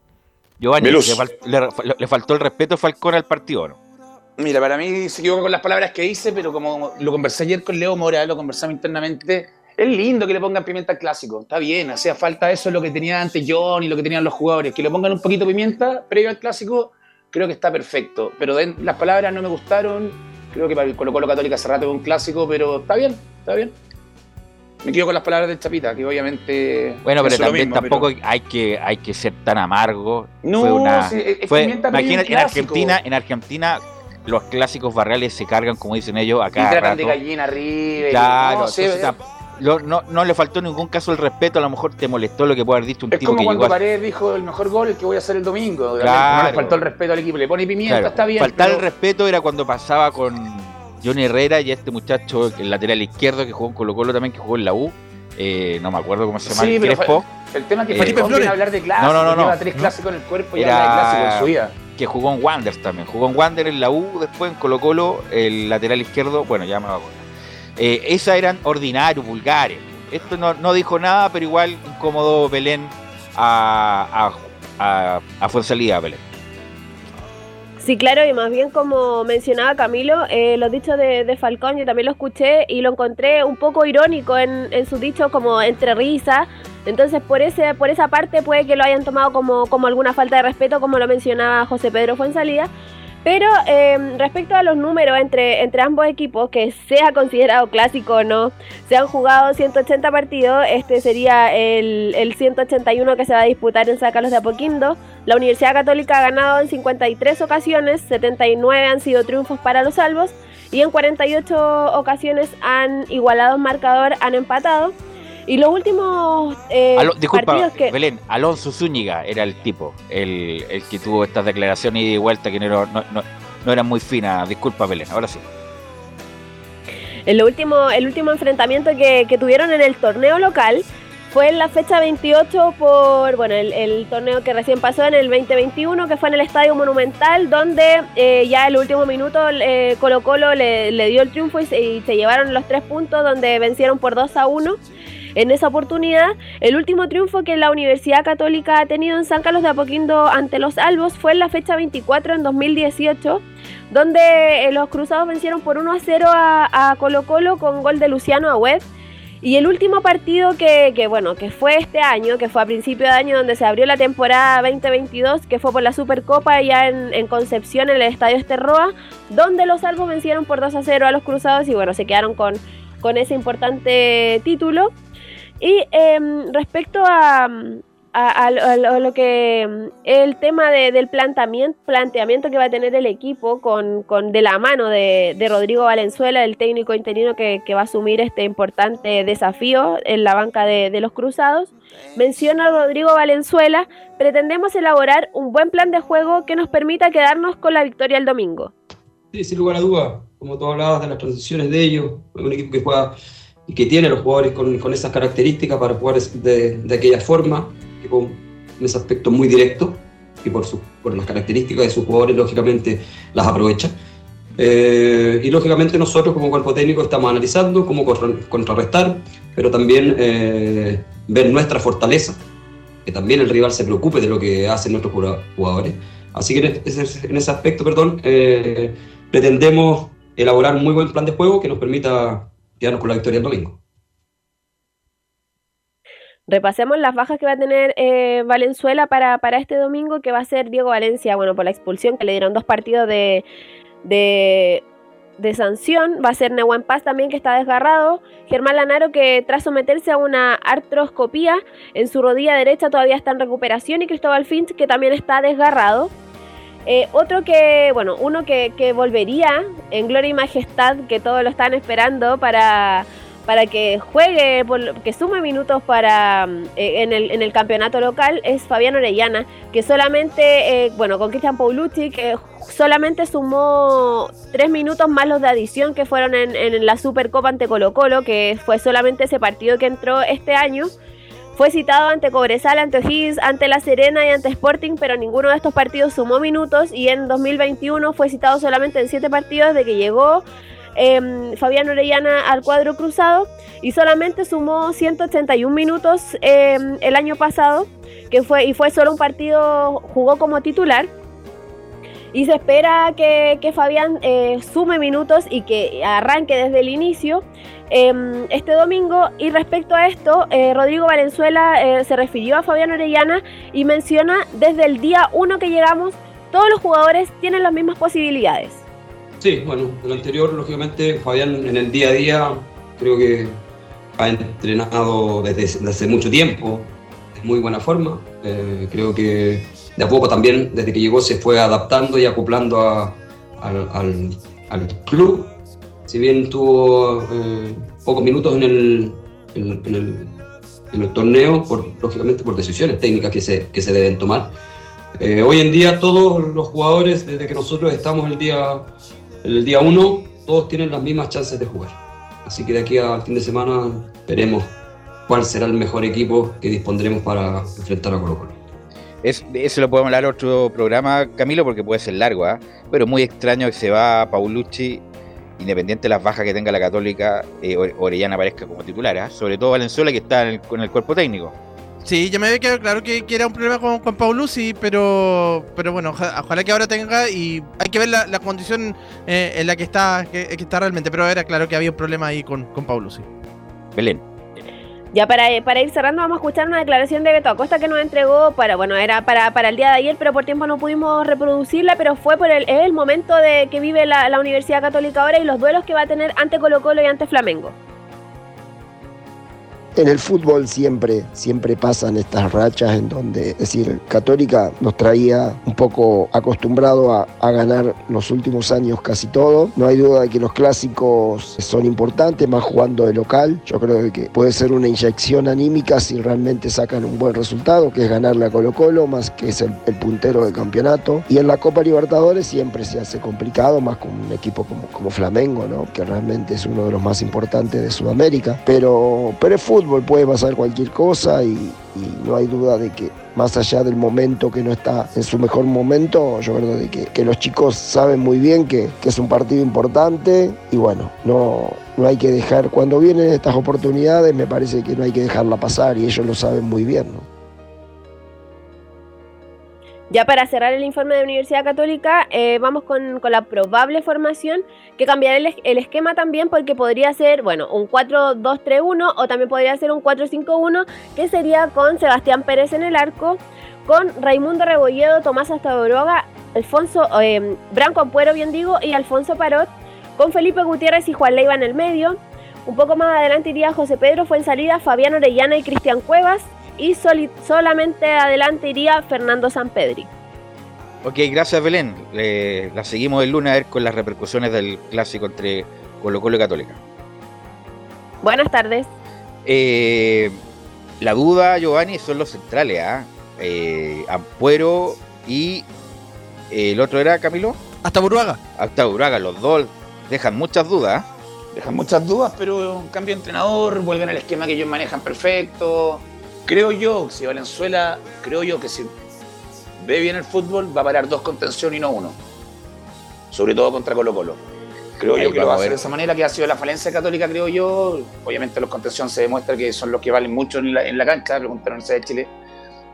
Giovanni, le, fal le, le, faltó el respeto a Falcón al partido, ¿no? Mira, para mí se equivoca con las palabras que hice, pero como lo conversé ayer con Leo Mora, lo conversamos internamente. Es lindo que le pongan pimienta al clásico, está bien, hacía falta eso, lo que tenía antes John y lo que tenían los jugadores, que le pongan un poquito de pimienta previo al clásico, creo que está perfecto. Pero de, las palabras no me gustaron, Creo que para el Colo Colo Católica hace rato es un clásico, pero está bien, está bien. Me quedo con las palabras del Chapita, que obviamente. Bueno, pero también mismo, tampoco pero... hay que hay que ser tan amargo. No, fue una, sí, es fue, imagínate, en Argentina, en Argentina los clásicos barriales se cargan, como dicen ellos, acá. Y tratan de gallina arriba. Claro, no, entonces, lo, no, no, le faltó en ningún caso el respeto, a lo mejor te molestó lo que puede haber dicho un es tipo como que cuando llegó Paredes dijo el mejor gol el que voy a hacer el domingo. Claro. No le faltó el respeto al equipo, le pone pimienta, claro. está bien. Faltar pero... el respeto era cuando pasaba con Johnny Herrera y este muchacho, el lateral izquierdo que jugó en Colo Colo también, que jugó en la U. Eh, no me acuerdo cómo se llama, sí, Crespo. El tema es que Eh, Felipe Flores hablar de clásicos, No, no, no, no. lleva tres clásicos en el cuerpo y Era- habla de clásicos en su vida. que jugó en Wanderers también. Jugó en Wanderers en la U, después en Colo Colo, el lateral izquierdo, bueno, ya me va a acordar. Eh, esas eran ordinarios, vulgares. Esto no, no, dijo nada, pero igual incómodo Belén a, a, a, a Belén. Sí, claro, y más bien como mencionaba Camilo, eh, los dichos de, de, Falcón yo también lo escuché y lo encontré un poco irónico en, en sus dichos como entre risas. Entonces por ese, por esa parte puede que lo hayan tomado como, como alguna falta de respeto, como lo mencionaba José Pedro Fuensalida. Pero eh, respecto a los números entre, entre ambos equipos, que sea considerado clásico o no, se han jugado 180 partidos, este sería el, el 181 que se va a disputar en Sácalos de Apoquindo. La Universidad Católica ha ganado en 53 ocasiones, 79 han sido triunfos para los salvos y en 48 ocasiones han igualado marcador, han empatado. Y los últimos eh, Alo, disculpa, partidos que... Belén, Alonso Zúñiga era el tipo, el, el que tuvo estas declaraciones y de vuelta que no, no, no, no eran muy finas. Disculpa, Belén, ahora sí. El último, el último enfrentamiento que, que, tuvieron en el torneo local fue en la fecha 28 por, bueno, el, el, torneo que recién pasó en el 2021, que fue en el Estadio Monumental, donde eh, ya el último minuto eh, Colo Colo le, le, dio el triunfo y se, y se llevaron los tres puntos, donde vencieron por 2 a 1 en esa oportunidad. El último triunfo que la Universidad Católica ha tenido en San Carlos de Apoquindo ante los Albos fue en la fecha 24 en 2018, donde eh, los Cruzados vencieron por 1 a 0 a, Colo Colo con gol de Luciano Agüed. Y el último partido que, que, bueno, que fue este año, que fue a principio de año donde se abrió la temporada 2022, que fue por la Supercopa ya en, en Concepción, en el Estadio Esterroa, donde los Albos vencieron por 2 a 0 a los Cruzados y bueno, se quedaron con, con ese importante título. Y eh, respecto a, a, a, lo que el tema de, del planteamiento, que va a tener el equipo con, de la mano de, Rodrigo Valenzuela, el técnico interino que, va a asumir este importante desafío en la banca de, de los Cruzados, menciona Rodrigo Valenzuela, pretendemos elaborar un buen plan de juego que nos permita quedarnos con la victoria el domingo. Sí, sin lugar a duda, como tú hablabas de las transiciones de ellos, un equipo que juega y que tiene los jugadores con, con esas características para jugar de, de aquella forma, equipo en ese aspecto muy directo y por, su, por las características de sus jugadores, lógicamente las aprovecha. Eh, y lógicamente nosotros como cuerpo técnico estamos analizando cómo contrarrestar, pero también eh, ver nuestra fortaleza, que también el rival se preocupe de lo que hacen nuestros jugadores. Así que en ese, en ese aspecto, perdón, eh, pretendemos elaborar un muy buen plan de juego que nos permita quedarnos con la victoria domingo. Repasemos las bajas que va a tener eh, Valenzuela para, para, este domingo, que va a ser Diego Valencia, bueno, por la expulsión, que le dieron dos partidos de, de, de sanción. Va a ser Nehuan Paz también, que está desgarrado. Germán Lanaro, que tras someterse a una artroscopía en su rodilla derecha, todavía está en recuperación. Y Cristóbal Finch, que también está desgarrado. Eh, otro que, bueno, uno que, que, volvería en Gloria y Majestad, que todos lo están esperando para, para que juegue, por, que sume minutos para eh, en, el, en, el, campeonato local, es Fabián Orellana, que solamente, eh, bueno, con Cristian Paulucci, que solamente sumó tres minutos más los de adición que fueron en, en la Supercopa ante Colo Colo, que fue solamente ese partido que entró este año. Fue citado ante Cobresal, ante O'Higgins, ante La Serena y ante Sporting, pero ninguno de estos partidos sumó minutos y en 2021 fue citado solamente en siete partidos de que llegó eh, Fabián Orellana al cuadro cruzado y solamente sumó 181 minutos eh, el año pasado, que fue y fue solo un partido, jugó como titular. Y se espera que, que Fabián eh, sume minutos y que arranque desde el inicio eh, este domingo. Y respecto a esto, eh, Rodrigo Valenzuela eh, se refirió a Fabián Orellana y menciona desde el día 1 que llegamos, todos los jugadores tienen las mismas posibilidades. Sí, bueno, lo anterior, lógicamente, Fabián en el día a día creo que ha entrenado desde, desde hace mucho tiempo, de muy buena forma. creo que de a poco también, desde que llegó, se fue adaptando y acoplando al, al, al, club. Si bien tuvo eh, pocos minutos en el, torneo, lógicamente por decisiones técnicas que se, deben tomar. Eh, hoy en día todos los jugadores, desde que nosotros estamos el día, el día uno, todos tienen las mismas chances de jugar. Así que de aquí al fin de semana veremos cuál será el mejor equipo que dispondremos para enfrentar a Colo Colo. Es, eso lo podemos hablar otro programa, Camilo, porque puede ser largo, ¿ah? pero muy extraño que se va Paulucci, independiente de las bajas que tenga la Católica, eh, Orellana aparezca como titular, ¿ah? sobre todo Valenzuela que está en el, con el cuerpo técnico. Sí, ya me había quedado claro que, que era un problema con, con Paulucci, pero, pero bueno, oja- ojalá que ahora tenga y hay que ver la, la condición eh, en la que está, que, que está realmente, pero era claro que había un problema ahí con, con Paulucci. Belén. Ya para, para ir cerrando vamos a escuchar una declaración de Beto Acosta que nos entregó para, bueno, era para, para el día de ayer, pero por tiempo no pudimos reproducirla, pero fue por el, el momento de que vive la, la Universidad Católica ahora y los duelos que va a tener ante Colo Colo y ante Flamengo. En el fútbol siempre, siempre pasan estas rachas en donde, es decir, Católica nos traía un poco acostumbrado a, a ganar los últimos años casi todo. No hay duda de que los clásicos son importantes, más jugando de local. Yo creo que puede ser una inyección anímica si realmente sacan un buen resultado, que es ganarle a Colo Colo, más que es el, el puntero del campeonato. Y en la Copa Libertadores siempre se hace complicado, más con un equipo como, como Flamengo, ¿no? que realmente es uno de los más importantes de Sudamérica. Pero, pero es fútbol, puede pasar cualquier cosa y, y no hay duda de que más allá del momento que no está en su mejor momento, yo creo de que, que los chicos saben muy bien que, que es un partido importante y bueno, no, no hay que dejar, cuando vienen estas oportunidades me parece que no hay que dejarla pasar y ellos lo saben muy bien. ¿no? Ya para cerrar el informe de Universidad Católica, eh, vamos con, con la probable formación, que cambiará el, el esquema también porque podría ser, bueno, un 4-2-3-1 o también podría ser un 4-5-1, que sería con Sebastián Pérez en el arco, con Raimundo Rebolledo, Tomás Astadoroga, Alfonso, eh, Branco Ampuero, bien digo, y Alfonso Parot, con Felipe Gutiérrez y Juan Leiva en el medio. Un poco más adelante iría José Pedro Fuensalida, Fabián Orellana y Cristian Cuevas. Y soli- solamente adelante iría Fernando Sampedri. Ok, gracias Belén. Eh, la seguimos el lunes a ver con las repercusiones del clásico entre Colo Colo y Católica. Buenas tardes. Eh, la duda, Giovanni, son los centrales, ¿ah? Eh, Ampuero y eh, el otro era Camilo. Hasta Buruaga. Hasta Uraga, los dos dejan muchas dudas. ¿ah? Dejan muchas dudas, pero cambio de entrenador, vuelven al esquema que ellos manejan perfecto. Creo yo, que si Valenzuela, creo yo que si ve bien el fútbol, va a parar dos contención y no uno. Sobre todo contra Colo Colo. Creo Ahí yo que lo va a hacer ver. de esa manera, que ha sido la falencia católica, creo yo. Obviamente los contención se demuestra que son los que valen mucho en la, en la cancha, preguntaron en de Chile.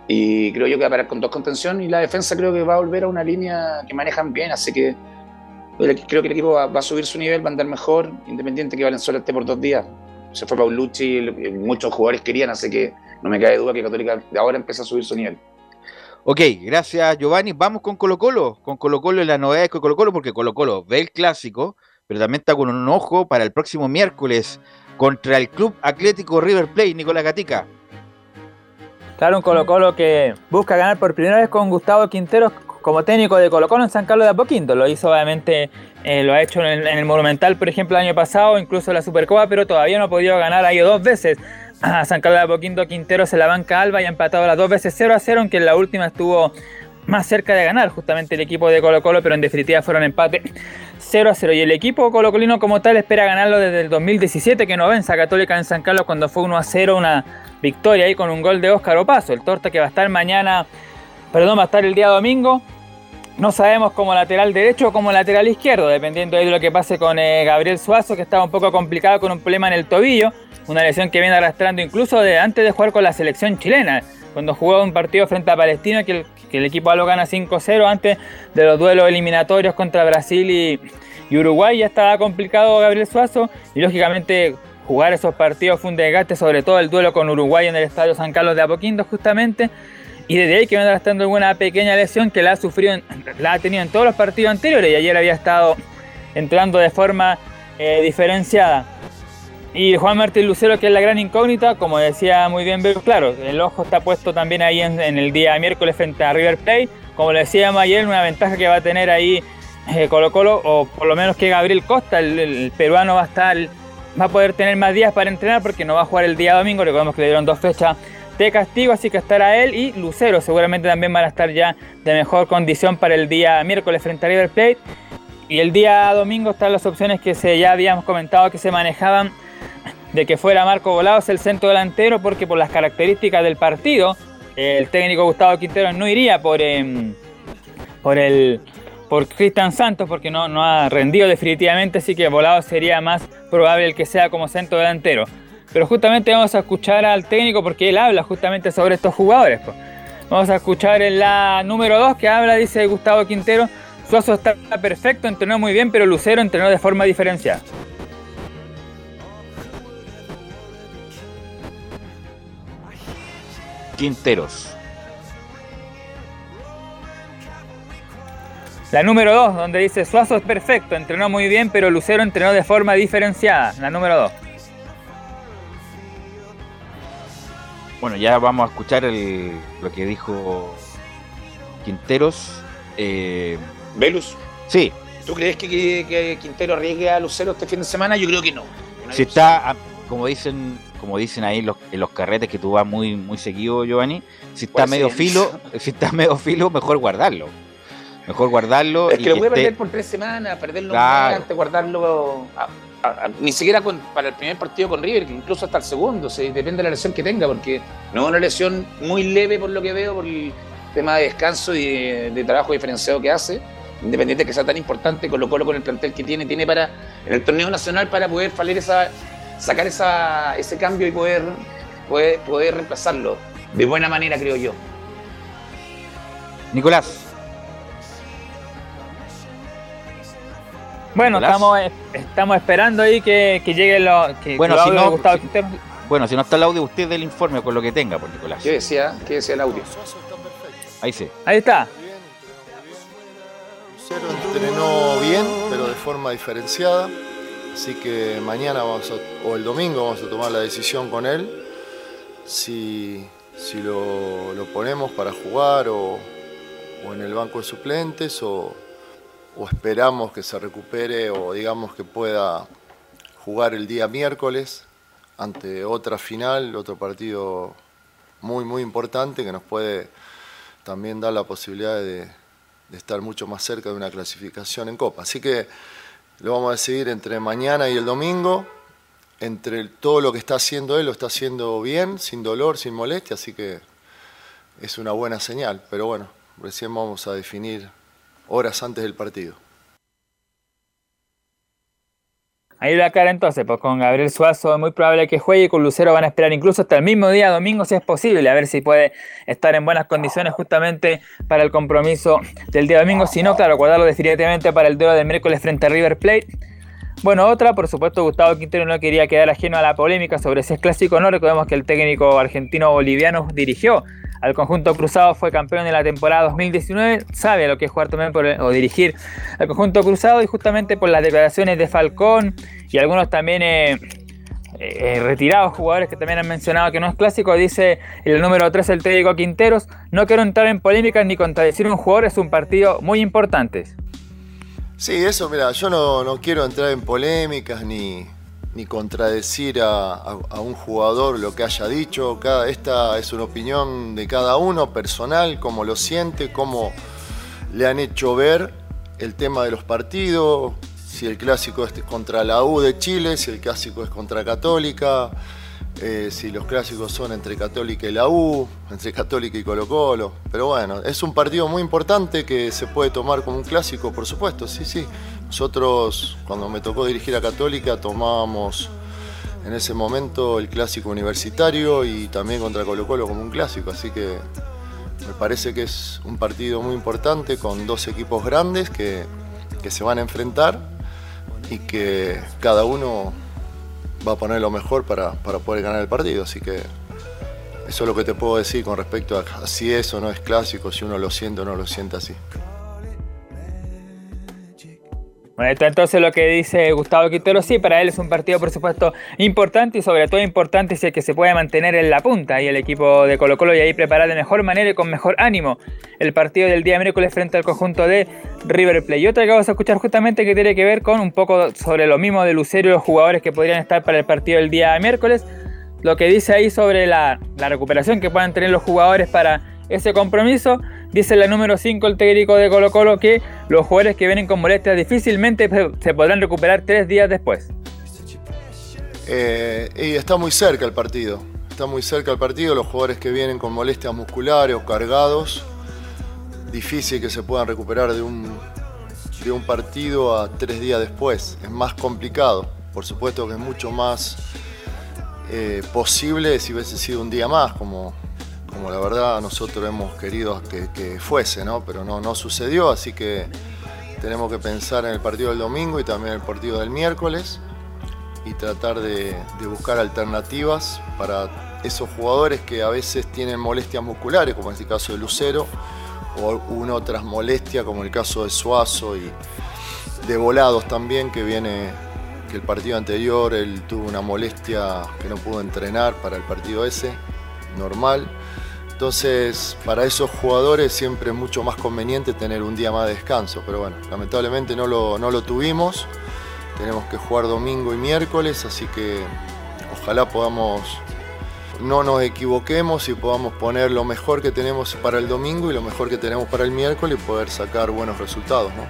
Y creo yo que va a parar con dos contención y la defensa creo que va a volver a una línea que manejan bien, así que creo que el equipo va, va a subir su nivel, va a andar mejor, independiente que Valenzuela esté por dos días. Se fue Paulucci, muchos jugadores querían, así que no me cabe duda que Católica de ahora empieza a subir su nivel. Ok, gracias Giovanni. Vamos con Colo Colo. Con Colo Colo y la novedad con Colo Colo, porque Colo Colo ve el clásico, pero también está con un ojo para el próximo miércoles contra el Club Atlético River Plate, Nicolás Gatica. Claro, un Colo Colo que busca ganar por primera vez con Gustavo Quinteros como técnico de Colo Colo en San Carlos de Apoquindo. Lo hizo obviamente, eh, lo ha hecho en el, en el Monumental, por ejemplo, el año pasado, incluso en la Supercopa, pero todavía no ha podido ganar. Ha ido dos veces a San Carlos de Apoquindo. Quinteros en la banca Alba y ha empatado las dos veces 0 a 0, aunque en la última estuvo más cerca de ganar justamente el equipo de Colo Colo, pero en definitiva fueron empate 0 a 0. Y el equipo colocolino como tal espera ganarlo desde el 2017, que no vence a Católica en San Carlos cuando fue 1 a 0, una victoria ahí con un gol de Óscar Opaso. El Torta que va a estar mañana, perdón, va a estar el día domingo. No sabemos como lateral derecho o como lateral izquierdo, dependiendo de lo que pase con eh, Gabriel Suazo, que estaba un poco complicado con un problema en el tobillo, una lesión que viene arrastrando incluso de antes de jugar con la selección chilena, cuando jugó un partido frente a Palestina, que el, que el equipo lo gana 5-0 antes de los duelos eliminatorios contra Brasil y, y Uruguay, ya estaba complicado Gabriel Suazo, y lógicamente jugar esos partidos fue un desgaste, sobre todo el duelo con Uruguay en el Estadio San Carlos de Apoquindo justamente, y desde ahí que viene arrastrando alguna pequeña lesión que la ha sufrido, la ha tenido en todos los partidos anteriores y ayer había estado entrando de forma eh, diferenciada. Y Juan Martín Lucero, que es la gran incógnita, como decía muy bien claro, el ojo está puesto también ahí en, el día miércoles frente a River Plate. Como le decíamos ayer, una ventaja que va a tener ahí eh, Colo Colo, o por lo menos que Gabriel Costa, el, el peruano, va a estar, va a poder tener más días para entrenar porque no va a jugar el día domingo. Recordemos que le dieron dos fechas de castigo, así que estará él y Lucero seguramente también van a estar ya de mejor condición para el día miércoles frente a River Plate. Y el día domingo están las opciones que se, ya habíamos comentado que se manejaban de que fuera Marco Volados el centro delantero, porque por las características del partido, el técnico Gustavo Quintero no iría por, em, por el por Cristian Santos porque no, no ha rendido definitivamente, así que Volado sería más probable el que sea como centro delantero. Pero justamente vamos a escuchar al técnico porque él habla justamente sobre estos jugadores. pues. Vamos a escuchar en la número 2 que habla, dice Gustavo Quintero. Suazo está perfecto, entrenó muy bien, pero Lucero entrenó de forma diferenciada. Quinteros. La número 2, donde dice Suazo es perfecto, entrenó muy bien, pero Lucero entrenó de forma diferenciada. La número 2. Bueno, ya vamos a escuchar el- lo que dijo Quinteros. Eh, Velus. Sí, ¿Tú crees que, que- que Quintero arriesgue a Lucero este fin de semana? Yo creo que no. Si está, ah, como dicen, como dicen ahí en los, en los carretes que tú vas muy, muy seguido, Giovanni, si está medio ser. filo, <laughs> si está medio filo, mejor guardarlo. Mejor guardarlo. Es y que lo puede esté- perder por tres semanas, perderlo Claro. antes, guardarlo. a- ni siquiera con- para el primer partido con River, incluso hasta el segundo, se, depende de la lesión que tenga, porque no es una lesión muy leve por lo que veo, por el tema de descanso y de, de trabajo diferenciado que hace. Independiente que sea tan importante, Colo Colo con el plantel que tiene, tiene para en el torneo nacional para poder esa, sacar esa, ese cambio y poder, poder, poder reemplazarlo de buena manera, creo yo. Nicolás. Bueno, Nicolás. estamos, estamos esperando ahí que, que llegue lo que Bueno, que si no, Gustavo si-. Bueno, si no está el audio, usted del informe con lo que tenga, por Nicolás. ¿Qué decía? ¿Qué decía el audio? Ahí sí. Ahí está. Lucero entrenó bien, pero de forma diferenciada. Así que mañana vamos a- o el domingo vamos a tomar la decisión con él si, si lo, lo ponemos para jugar o, o en el banco de suplentes o, o esperamos que se recupere o digamos que pueda jugar el día miércoles ante otra final, otro partido muy muy importante que nos puede también dar la posibilidad de, de estar mucho más cerca de una clasificación en Copa. Así que lo vamos a decidir entre mañana y el domingo. Entre todo lo que está haciendo él, lo está haciendo bien, sin dolor, sin molestia, así que es una buena señal. Pero bueno, recién vamos a definir horas antes del partido. Ahí la cara entonces, pues con Gabriel Suazo es muy probable que juegue y con Lucero van a esperar incluso hasta el mismo día, domingo, si es posible, a ver si puede estar en buenas condiciones justamente para el compromiso del día domingo. Si no, claro, guardarlo definitivamente para el duelo del miércoles frente a River Plate. Bueno, otra, por supuesto, Gustavo Quintero no quería quedar ajeno a la polémica sobre si es clásico o no. Recordemos que el técnico argentino-boliviano dirigió al conjunto cruzado, fue campeón en la temporada 2019, sabe lo que es jugar también o dirigir al conjunto cruzado y justamente por las declaraciones de Falcón y algunos también eh, eh, retirados jugadores que también han mencionado que no es clásico, dice el número 3 el técnico Quinteros, no quiero entrar en polémicas ni contradecir un jugador, es un partido muy importante. Sí, eso, mira, yo no, no quiero entrar en polémicas ni, ni contradecir a, a- un jugador lo que haya dicho. Cada, esta es una opinión de cada uno, personal, cómo lo siente, cómo le han hecho ver el tema de los partidos, si el clásico es contra la U de Chile, si el clásico es contra Católica, eh, si los clásicos son entre Católica y la U, entre Católica y Colo Colo. Pero bueno, es un partido muy importante que se puede tomar como un clásico, por supuesto, sí, sí. Nosotros, cuando me tocó dirigir a Católica, tomábamos en ese momento el clásico universitario y también contra Colo Colo como un clásico, así que me parece que es un partido muy importante con dos equipos grandes que, que se van a enfrentar y que cada uno va a poner lo mejor para, para poder ganar el partido. Así que eso es lo que te puedo decir con respecto a, si eso no es clásico, si uno lo siente o no lo siente así. Bueno, entonces lo que dice Gustavo Quintero, sí, para él es un partido por supuesto importante y sobre todo importante si es que se puede mantener en la punta y el equipo de Colo Colo y ahí preparar de mejor manera y con mejor ánimo el partido del día miércoles frente al conjunto de River Plate. Y otra que vamos a escuchar justamente que tiene que ver con un poco sobre lo mismo de Lucero y los jugadores que podrían estar para el partido del día miércoles, lo que dice ahí sobre la, la recuperación que puedan tener los jugadores para ese compromiso. Dice la número 5 el técnico de Colo Colo que los jugadores que vienen con molestias difícilmente se- podrán recuperar tres días después. Eh, y está muy cerca el partido. está muy cerca el partido, los jugadores que vienen con molestias musculares o cargados, difícil que se puedan recuperar de un, de un partido a tres días después. Es más complicado. Por supuesto que es mucho más eh, posible si hubiese sido un día más, como, como la verdad nosotros hemos querido que, fuese, ¿no? pero no, no sucedió, así que tenemos que pensar en el partido del domingo y también en el partido del miércoles y tratar de, de buscar alternativas para esos jugadores que a veces tienen molestias musculares, como en este caso de Lucero, o una otras molestias, como el caso de Suazo y de Volados también, que viene que el partido anterior él tuvo una molestia que no pudo entrenar para el partido ese, normal. Entonces, para esos jugadores siempre es mucho más conveniente tener un día más de descanso, pero bueno, lamentablemente no lo, no lo tuvimos. Tenemos que jugar domingo y miércoles, así que ojalá podamos no nos equivoquemos y podamos poner lo mejor que tenemos para el domingo y lo mejor que tenemos para el miércoles y poder sacar buenos resultados. ¿no?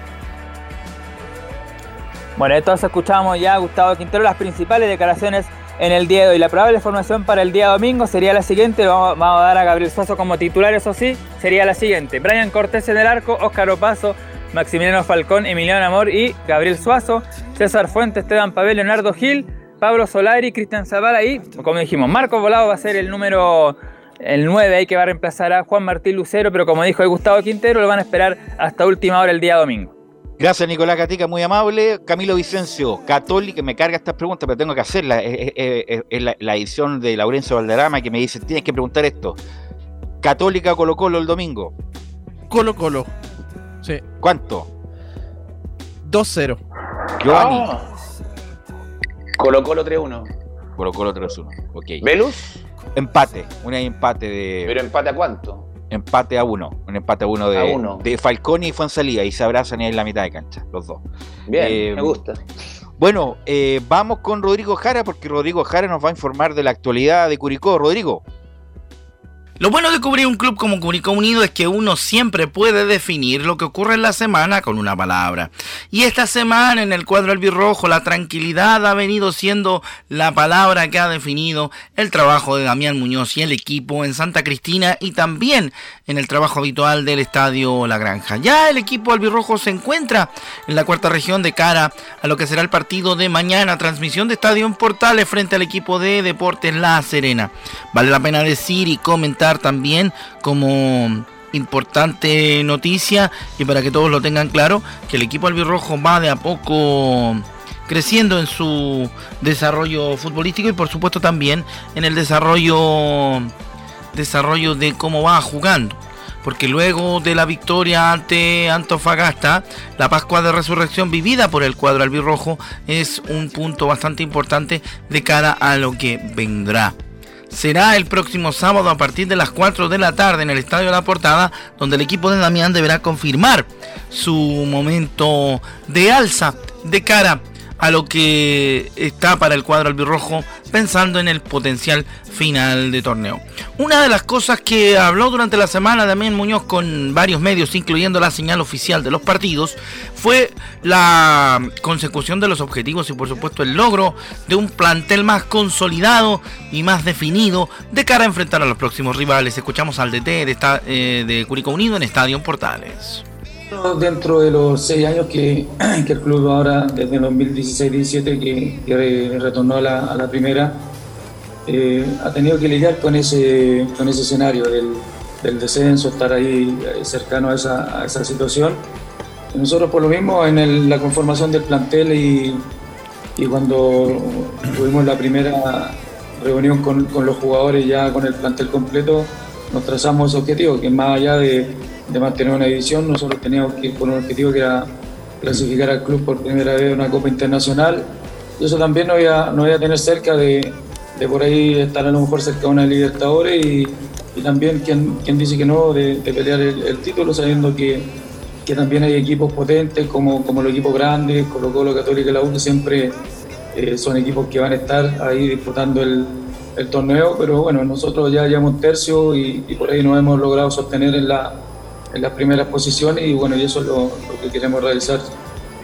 Bueno, entonces escuchamos ya a Gustavo Quintero las principales declaraciones en el día de hoy. La probable formación para el día domingo sería la siguiente, vamos, a dar a Gabriel Suazo como titular, eso sí, sería la siguiente. Brian Cortés en el arco, Óscar Opaso, Maximiliano Falcón, Emiliano Amor y Gabriel Suazo, César Fuentes, Esteban Pavel, Leonardo Gil, Pablo Solari, Cristian Zavala y, como dijimos, Marco Volado va a ser el número el 9 ahí que va a reemplazar a Juan Martín Lucero, pero como dijo Gustavo Quintero, lo van a esperar hasta última hora el día domingo. Gracias, Nicolás Gatica, muy amable. Camilo Vicencio, católico, me carga estas preguntas, pero tengo que hacerlas. Es, es- es- es la, la edición de Laurencio Valderrama que me dice, tienes que preguntar esto. Católica o Colo Colo el domingo. Colo Colo. Sí. ¿Cuánto? 2-0. Giovanni. Colo Colo 3-1. Colo Colo 3-1. Ok. ¿Velus? Empate. Un empate de. ¿Pero empate a cuánto? Empate a uno. Un empate a uno de, A uno. de Falconi y Fuensalía. Y se abrazan ahí en la mitad de cancha, los dos. Bien, Eh, me gusta. Bueno, eh, vamos con Rodrigo Jara porque Rodrigo Jara nos va a informar de la actualidad de Curicó. Rodrigo. Lo bueno de cubrir un club como Curicó Unido es que uno siempre puede definir lo que ocurre en la semana con una palabra. Y esta semana en el cuadro albirrojo la tranquilidad ha venido siendo la palabra que ha definido el trabajo de Damián Muñoz y el equipo en Santa Cristina y también en el trabajo habitual del Estadio La Granja. Ya el equipo albirrojo se encuentra en la cuarta región de cara a lo que será el partido de mañana, transmisión de Estadio en Portales frente al equipo de Deportes La Serena. Vale la pena decir y comentar también como importante noticia y para que todos lo tengan claro que el equipo albirrojo va de a poco creciendo en su desarrollo futbolístico y por supuesto también en el desarrollo desarrollo de cómo va jugando porque luego de la victoria ante Antofagasta, la Pascua de Resurrección vivida por el cuadro albirrojo es un punto bastante importante de cara a lo que vendrá. Será el próximo sábado a partir de las 4 de la tarde en el Estadio La Portada, donde el equipo de Damián deberá confirmar su momento de alza de cara a lo que está para el cuadro albirrojo pensando en el potencial final de torneo. Una de las cosas que habló durante la semana Damián Muñoz con varios medios, incluyendo la señal oficial de los partidos, fue la consecución de los objetivos y por supuesto el logro de un plantel más consolidado y más definido de cara a enfrentar a los próximos rivales. Escuchamos al DT de, esta- eh, de Curicó Unido en Estadio Portales. Dentro de los seis años que, <clears throat> que el club ahora, desde el 2016-17, que, que re- retornó a la, a la primera, eh, ha tenido que lidiar con ese, con ese escenario del, del descenso, estar ahí eh, cercano a esa, a esa situación. Nosotros por lo mismo en el- la conformación del plantel y, y cuando tuvimos la primera reunión con, con los jugadores ya con el plantel completo, nos trazamos ese objetivo, que más allá de, de mantener una división, nosotros teníamos que ir con un objetivo que era clasificar al club por primera vez en una Copa Internacional. Y eso también nos iba, nos iba a tener cerca de, de por ahí estar a lo mejor cerca de una Libertadores y, también quien, quien dice que no, de, pelear el, título, sabiendo que, que también hay equipos potentes como, como los equipos grandes, Colo Colo, Católica y la U, que siempre eh, son equipos que van a estar ahí disputando el, torneo, pero bueno, nosotros ya llevamos tercio y, y por ahí nos hemos logrado sostener en, la, en las primeras posiciones y bueno, y eso es lo, que queremos realizar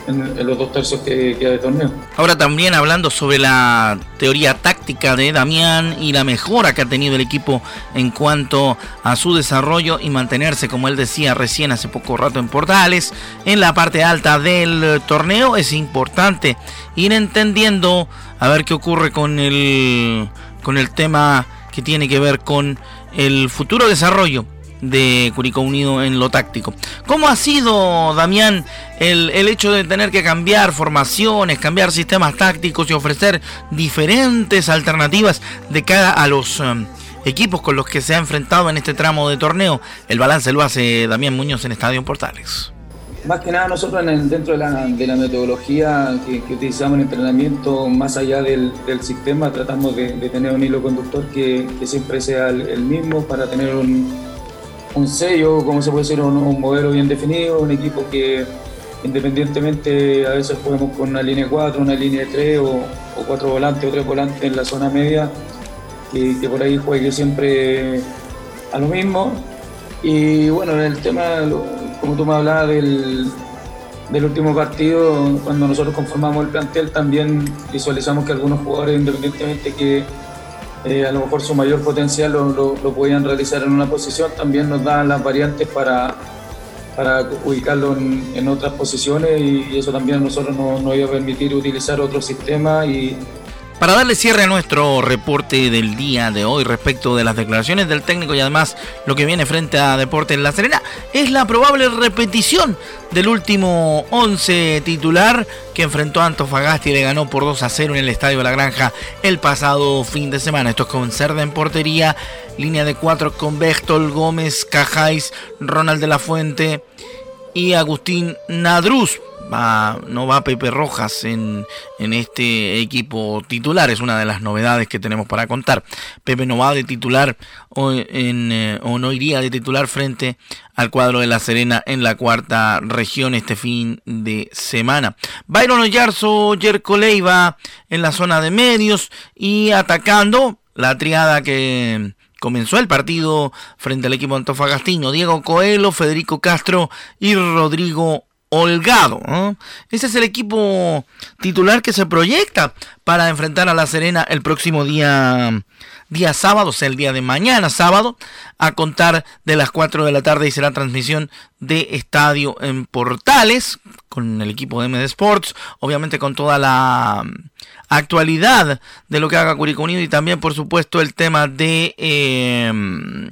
en, los dos tercios que queda de torneo. Ahora también hablando sobre la teoría táctica de Damián y la mejora que ha tenido el equipo en cuanto a su desarrollo y mantenerse, como él decía recién hace poco rato en Portales, en la parte alta del torneo, es importante ir entendiendo a ver qué ocurre con el, con el tema que tiene que ver con el futuro desarrollo de Curicó Unido en lo táctico. ¿Cómo ha sido, Damián, el, hecho de tener que cambiar formaciones, cambiar sistemas tácticos y ofrecer diferentes alternativas de cara a los um, equipos con los que se ha enfrentado en este tramo de torneo? El balance lo hace Damián Muñoz en Estadio Portales. Más que nada nosotros dentro de la, metodología que, utilizamos en entrenamiento, más allá del, sistema, tratamos de, tener un hilo conductor que, siempre sea el mismo para tener un, un sello, como se puede decir, un, modelo bien definido, un equipo que independientemente a veces podemos con una línea 4, una línea 3 o, o cuatro volantes o tres volantes en la zona media, que, que, por ahí juegue siempre a lo mismo. Y bueno, en el tema, como tú me hablabas del, del último partido, cuando nosotros conformamos el plantel, también visualizamos que algunos jugadores, independientemente que eh, a lo mejor su mayor potencial lo, lo, podían realizar en una posición, también nos dan las variantes para, para ubicarlo en, otras posiciones y eso también a nosotros nos, nos iba a permitir utilizar otro sistema y, para darle cierre a nuestro reporte del día de hoy respecto de las declaraciones del técnico y además lo que viene frente a Deportes La Serena, es la probable repetición del último 11 titular que enfrentó a Antofagasta y le ganó por 2 a 0 en el Estadio la Granja el pasado fin de semana. Esto es con Cerda en portería, línea de 4 con Béctol, Gómez, Cajáis, Ronald de la Fuente y Agustín Nadruz no va Pepe Rojas en, este equipo titular, es una de las novedades que tenemos para contar. Pepe no va de titular o, en, eh, o no iría de titular frente al cuadro de La Serena en la cuarta región este fin de semana. Byron Oyarzo, Jerko Leiva en la zona de medios y atacando la triada que comenzó el partido frente al equipo antofagastino. Diego Coelho, Federico Castro y Rodrigo holgado. Ese es el equipo titular que se proyecta para enfrentar a La Serena el próximo día, día sábado, o sea, el día de mañana sábado, a contar de las 4 de la tarde y será transmisión de estadio en Portales con el equipo de MD Sports, obviamente con toda la actualidad de lo que haga Curicó Unido y también por supuesto el tema de em,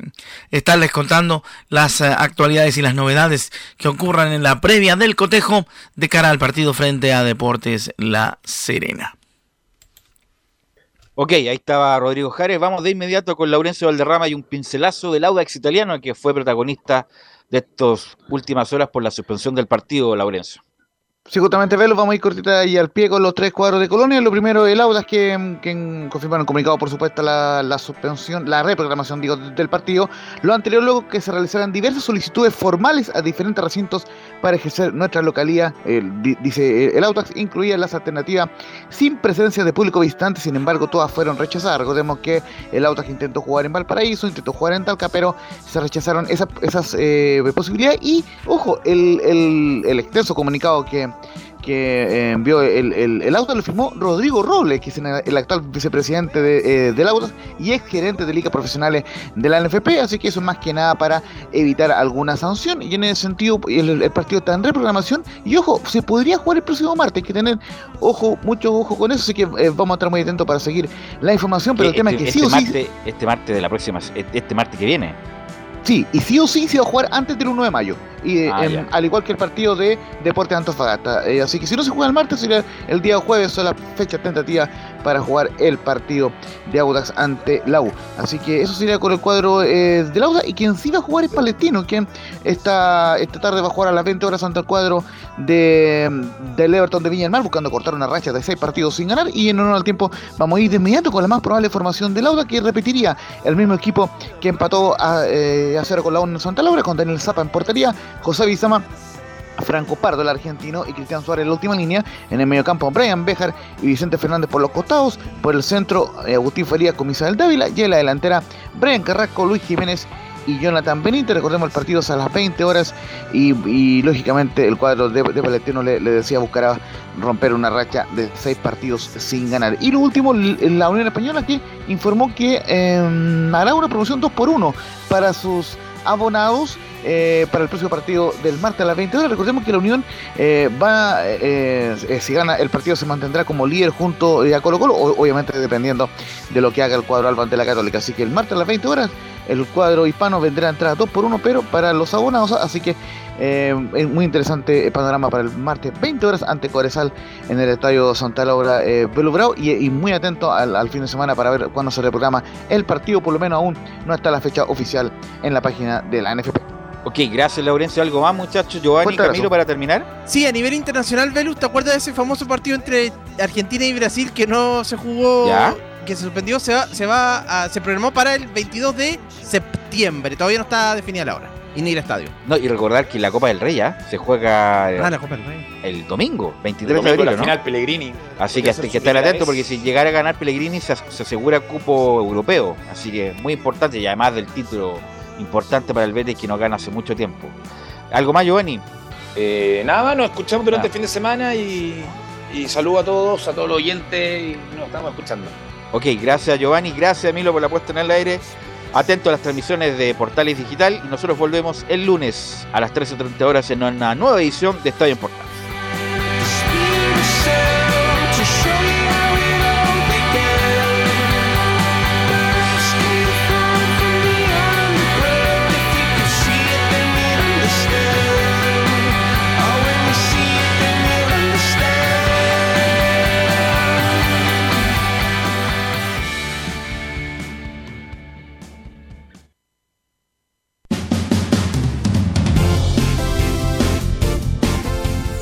estarles contando las eh, actualidades y las novedades que ocurran en la previa del cotejo de cara al partido frente a Deportes La Serena. Ok, ahí estaba Rodrigo Jares. Vamos de inmediato con Laurencio Valderrama y un pincelazo del Audax italiano que fue protagonista de estas últimas horas por la suspensión del partido, Laurencio. Sí, justamente Velo, vamos a ir cortita y al pie con los tres cuadros de Colonia. Lo primero, el Audas, que, que confirmaron comunicado, por supuesto, la, la, suspensión, la reprogramación digo, del partido. Lo anterior, luego que se realizaran diversas solicitudes formales a diferentes recintos para ejercer nuestra localía. dice el Audax, incluía las alternativas sin presencia de público visitante, sin embargo, todas fueron rechazadas. Recordemos que el Audax intentó jugar en Valparaíso, intentó jugar en Talca, pero se rechazaron esas eh, posibilidades. Y, ojo, el, el, el extenso comunicado que que eh, envió el, el, auto lo firmó Rodrigo Robles, que es el actual vicepresidente de, eh, del auto y ex gerente de ligas profesionales de la NFP, así que eso es más que nada para evitar alguna sanción y en ese sentido el, partido está en reprogramación y ojo, se podría jugar el próximo martes, hay que tener ojo, mucho ojo con eso, así que eh, vamos a estar muy atentos para seguir la información, pero el tema es que este sí o martes, sí... Este martes de la próxima, este martes que viene. Sí, y sí o sí se va a jugar antes del 1 de mayo y ah, al igual que el partido de Deporte de Antofagasta. Eh, así que si no se juega el martes, sería el día jueves, son la fecha tentativa para jugar el partido de Audax ante la U. Así que eso sería con el cuadro eh, de Audax. Y quien sí va a jugar es Palestino, quien esta, esta tarde va a jugar a las 20 horas ante el cuadro de, del Everton de Viña del Mar, buscando cortar una racha de 6 partidos sin ganar. Y en honor al tiempo, vamos a ir de inmediato con la más probable formación del Audax, que repetiría el mismo equipo que empató a, eh, a cero con la U en Santa Laura, con Daniel Zapa en portería. José Bizama, Franco Pardo, el argentino, y Cristian Suárez en la última línea. En el mediocampo, Brian Bejar y Vicente Fernández por los costados. Por el centro, eh, Agustín Faría con Misael Dávila. Y en la delantera, Brian Carrasco, Luis Jiménez y Jonathan Benítez. Recordemos el partido es a las 20 horas y, lógicamente el cuadro de, de le, decía buscará romper una racha de seis partidos sin ganar. Y lo último, la Unión Española que informó que eh, hará una promoción 2 por 1 para sus abonados eh, para el próximo partido del martes a las 20 horas. Recordemos que la Unión eh, va, eh, si gana el partido se mantendrá como líder junto a Colo Colo, obviamente dependiendo de lo que haga el cuadro Alba ante la Católica. Así que el martes a las 20 horas el cuadro hispano vendrá a entrar 2 por 1, pero para los abonados, así que es muy interesante panorama para el martes 20 horas ante Corezal en el estadio Santa Laura eh, Bravo y, muy atento al, al, fin de semana para ver cuándo se reprograma el partido, por lo menos aún no está la fecha oficial en la página de la NFP. Ok, gracias Laurencio. ¿Algo más, muchachos? Giovanni, Camilo, para terminar. Sí, a nivel internacional, Velus, ¿te acuerdas de ese famoso partido entre Argentina y Brasil que no se jugó? Que se suspendió, se va, se va se programó para el 22 de septiembre. Todavía no está definida la hora. Y ni el estadio. No, y recordar que la Copa del Rey ya se juega ah, la Copa del Rey. el domingo, 23 de abril, la final Pellegrini. Así que, hay que estar atento porque si llegara a ganar Pellegrini se, se asegura cupo europeo. Así que muy importante y además del título importante para el Betis que no gana hace mucho tiempo. ¿Algo más, Giovanni? Eh, nada, nos escuchamos durante el fin de semana y, y saludo a todos, a todos los oyentes y nos estamos escuchando. Ok, gracias Giovanni, gracias Milo por la puesta en el aire. Atento a las transmisiones de Portales Digital y nosotros volvemos el lunes a las 13.30 horas en una nueva edición de Estadio Portales.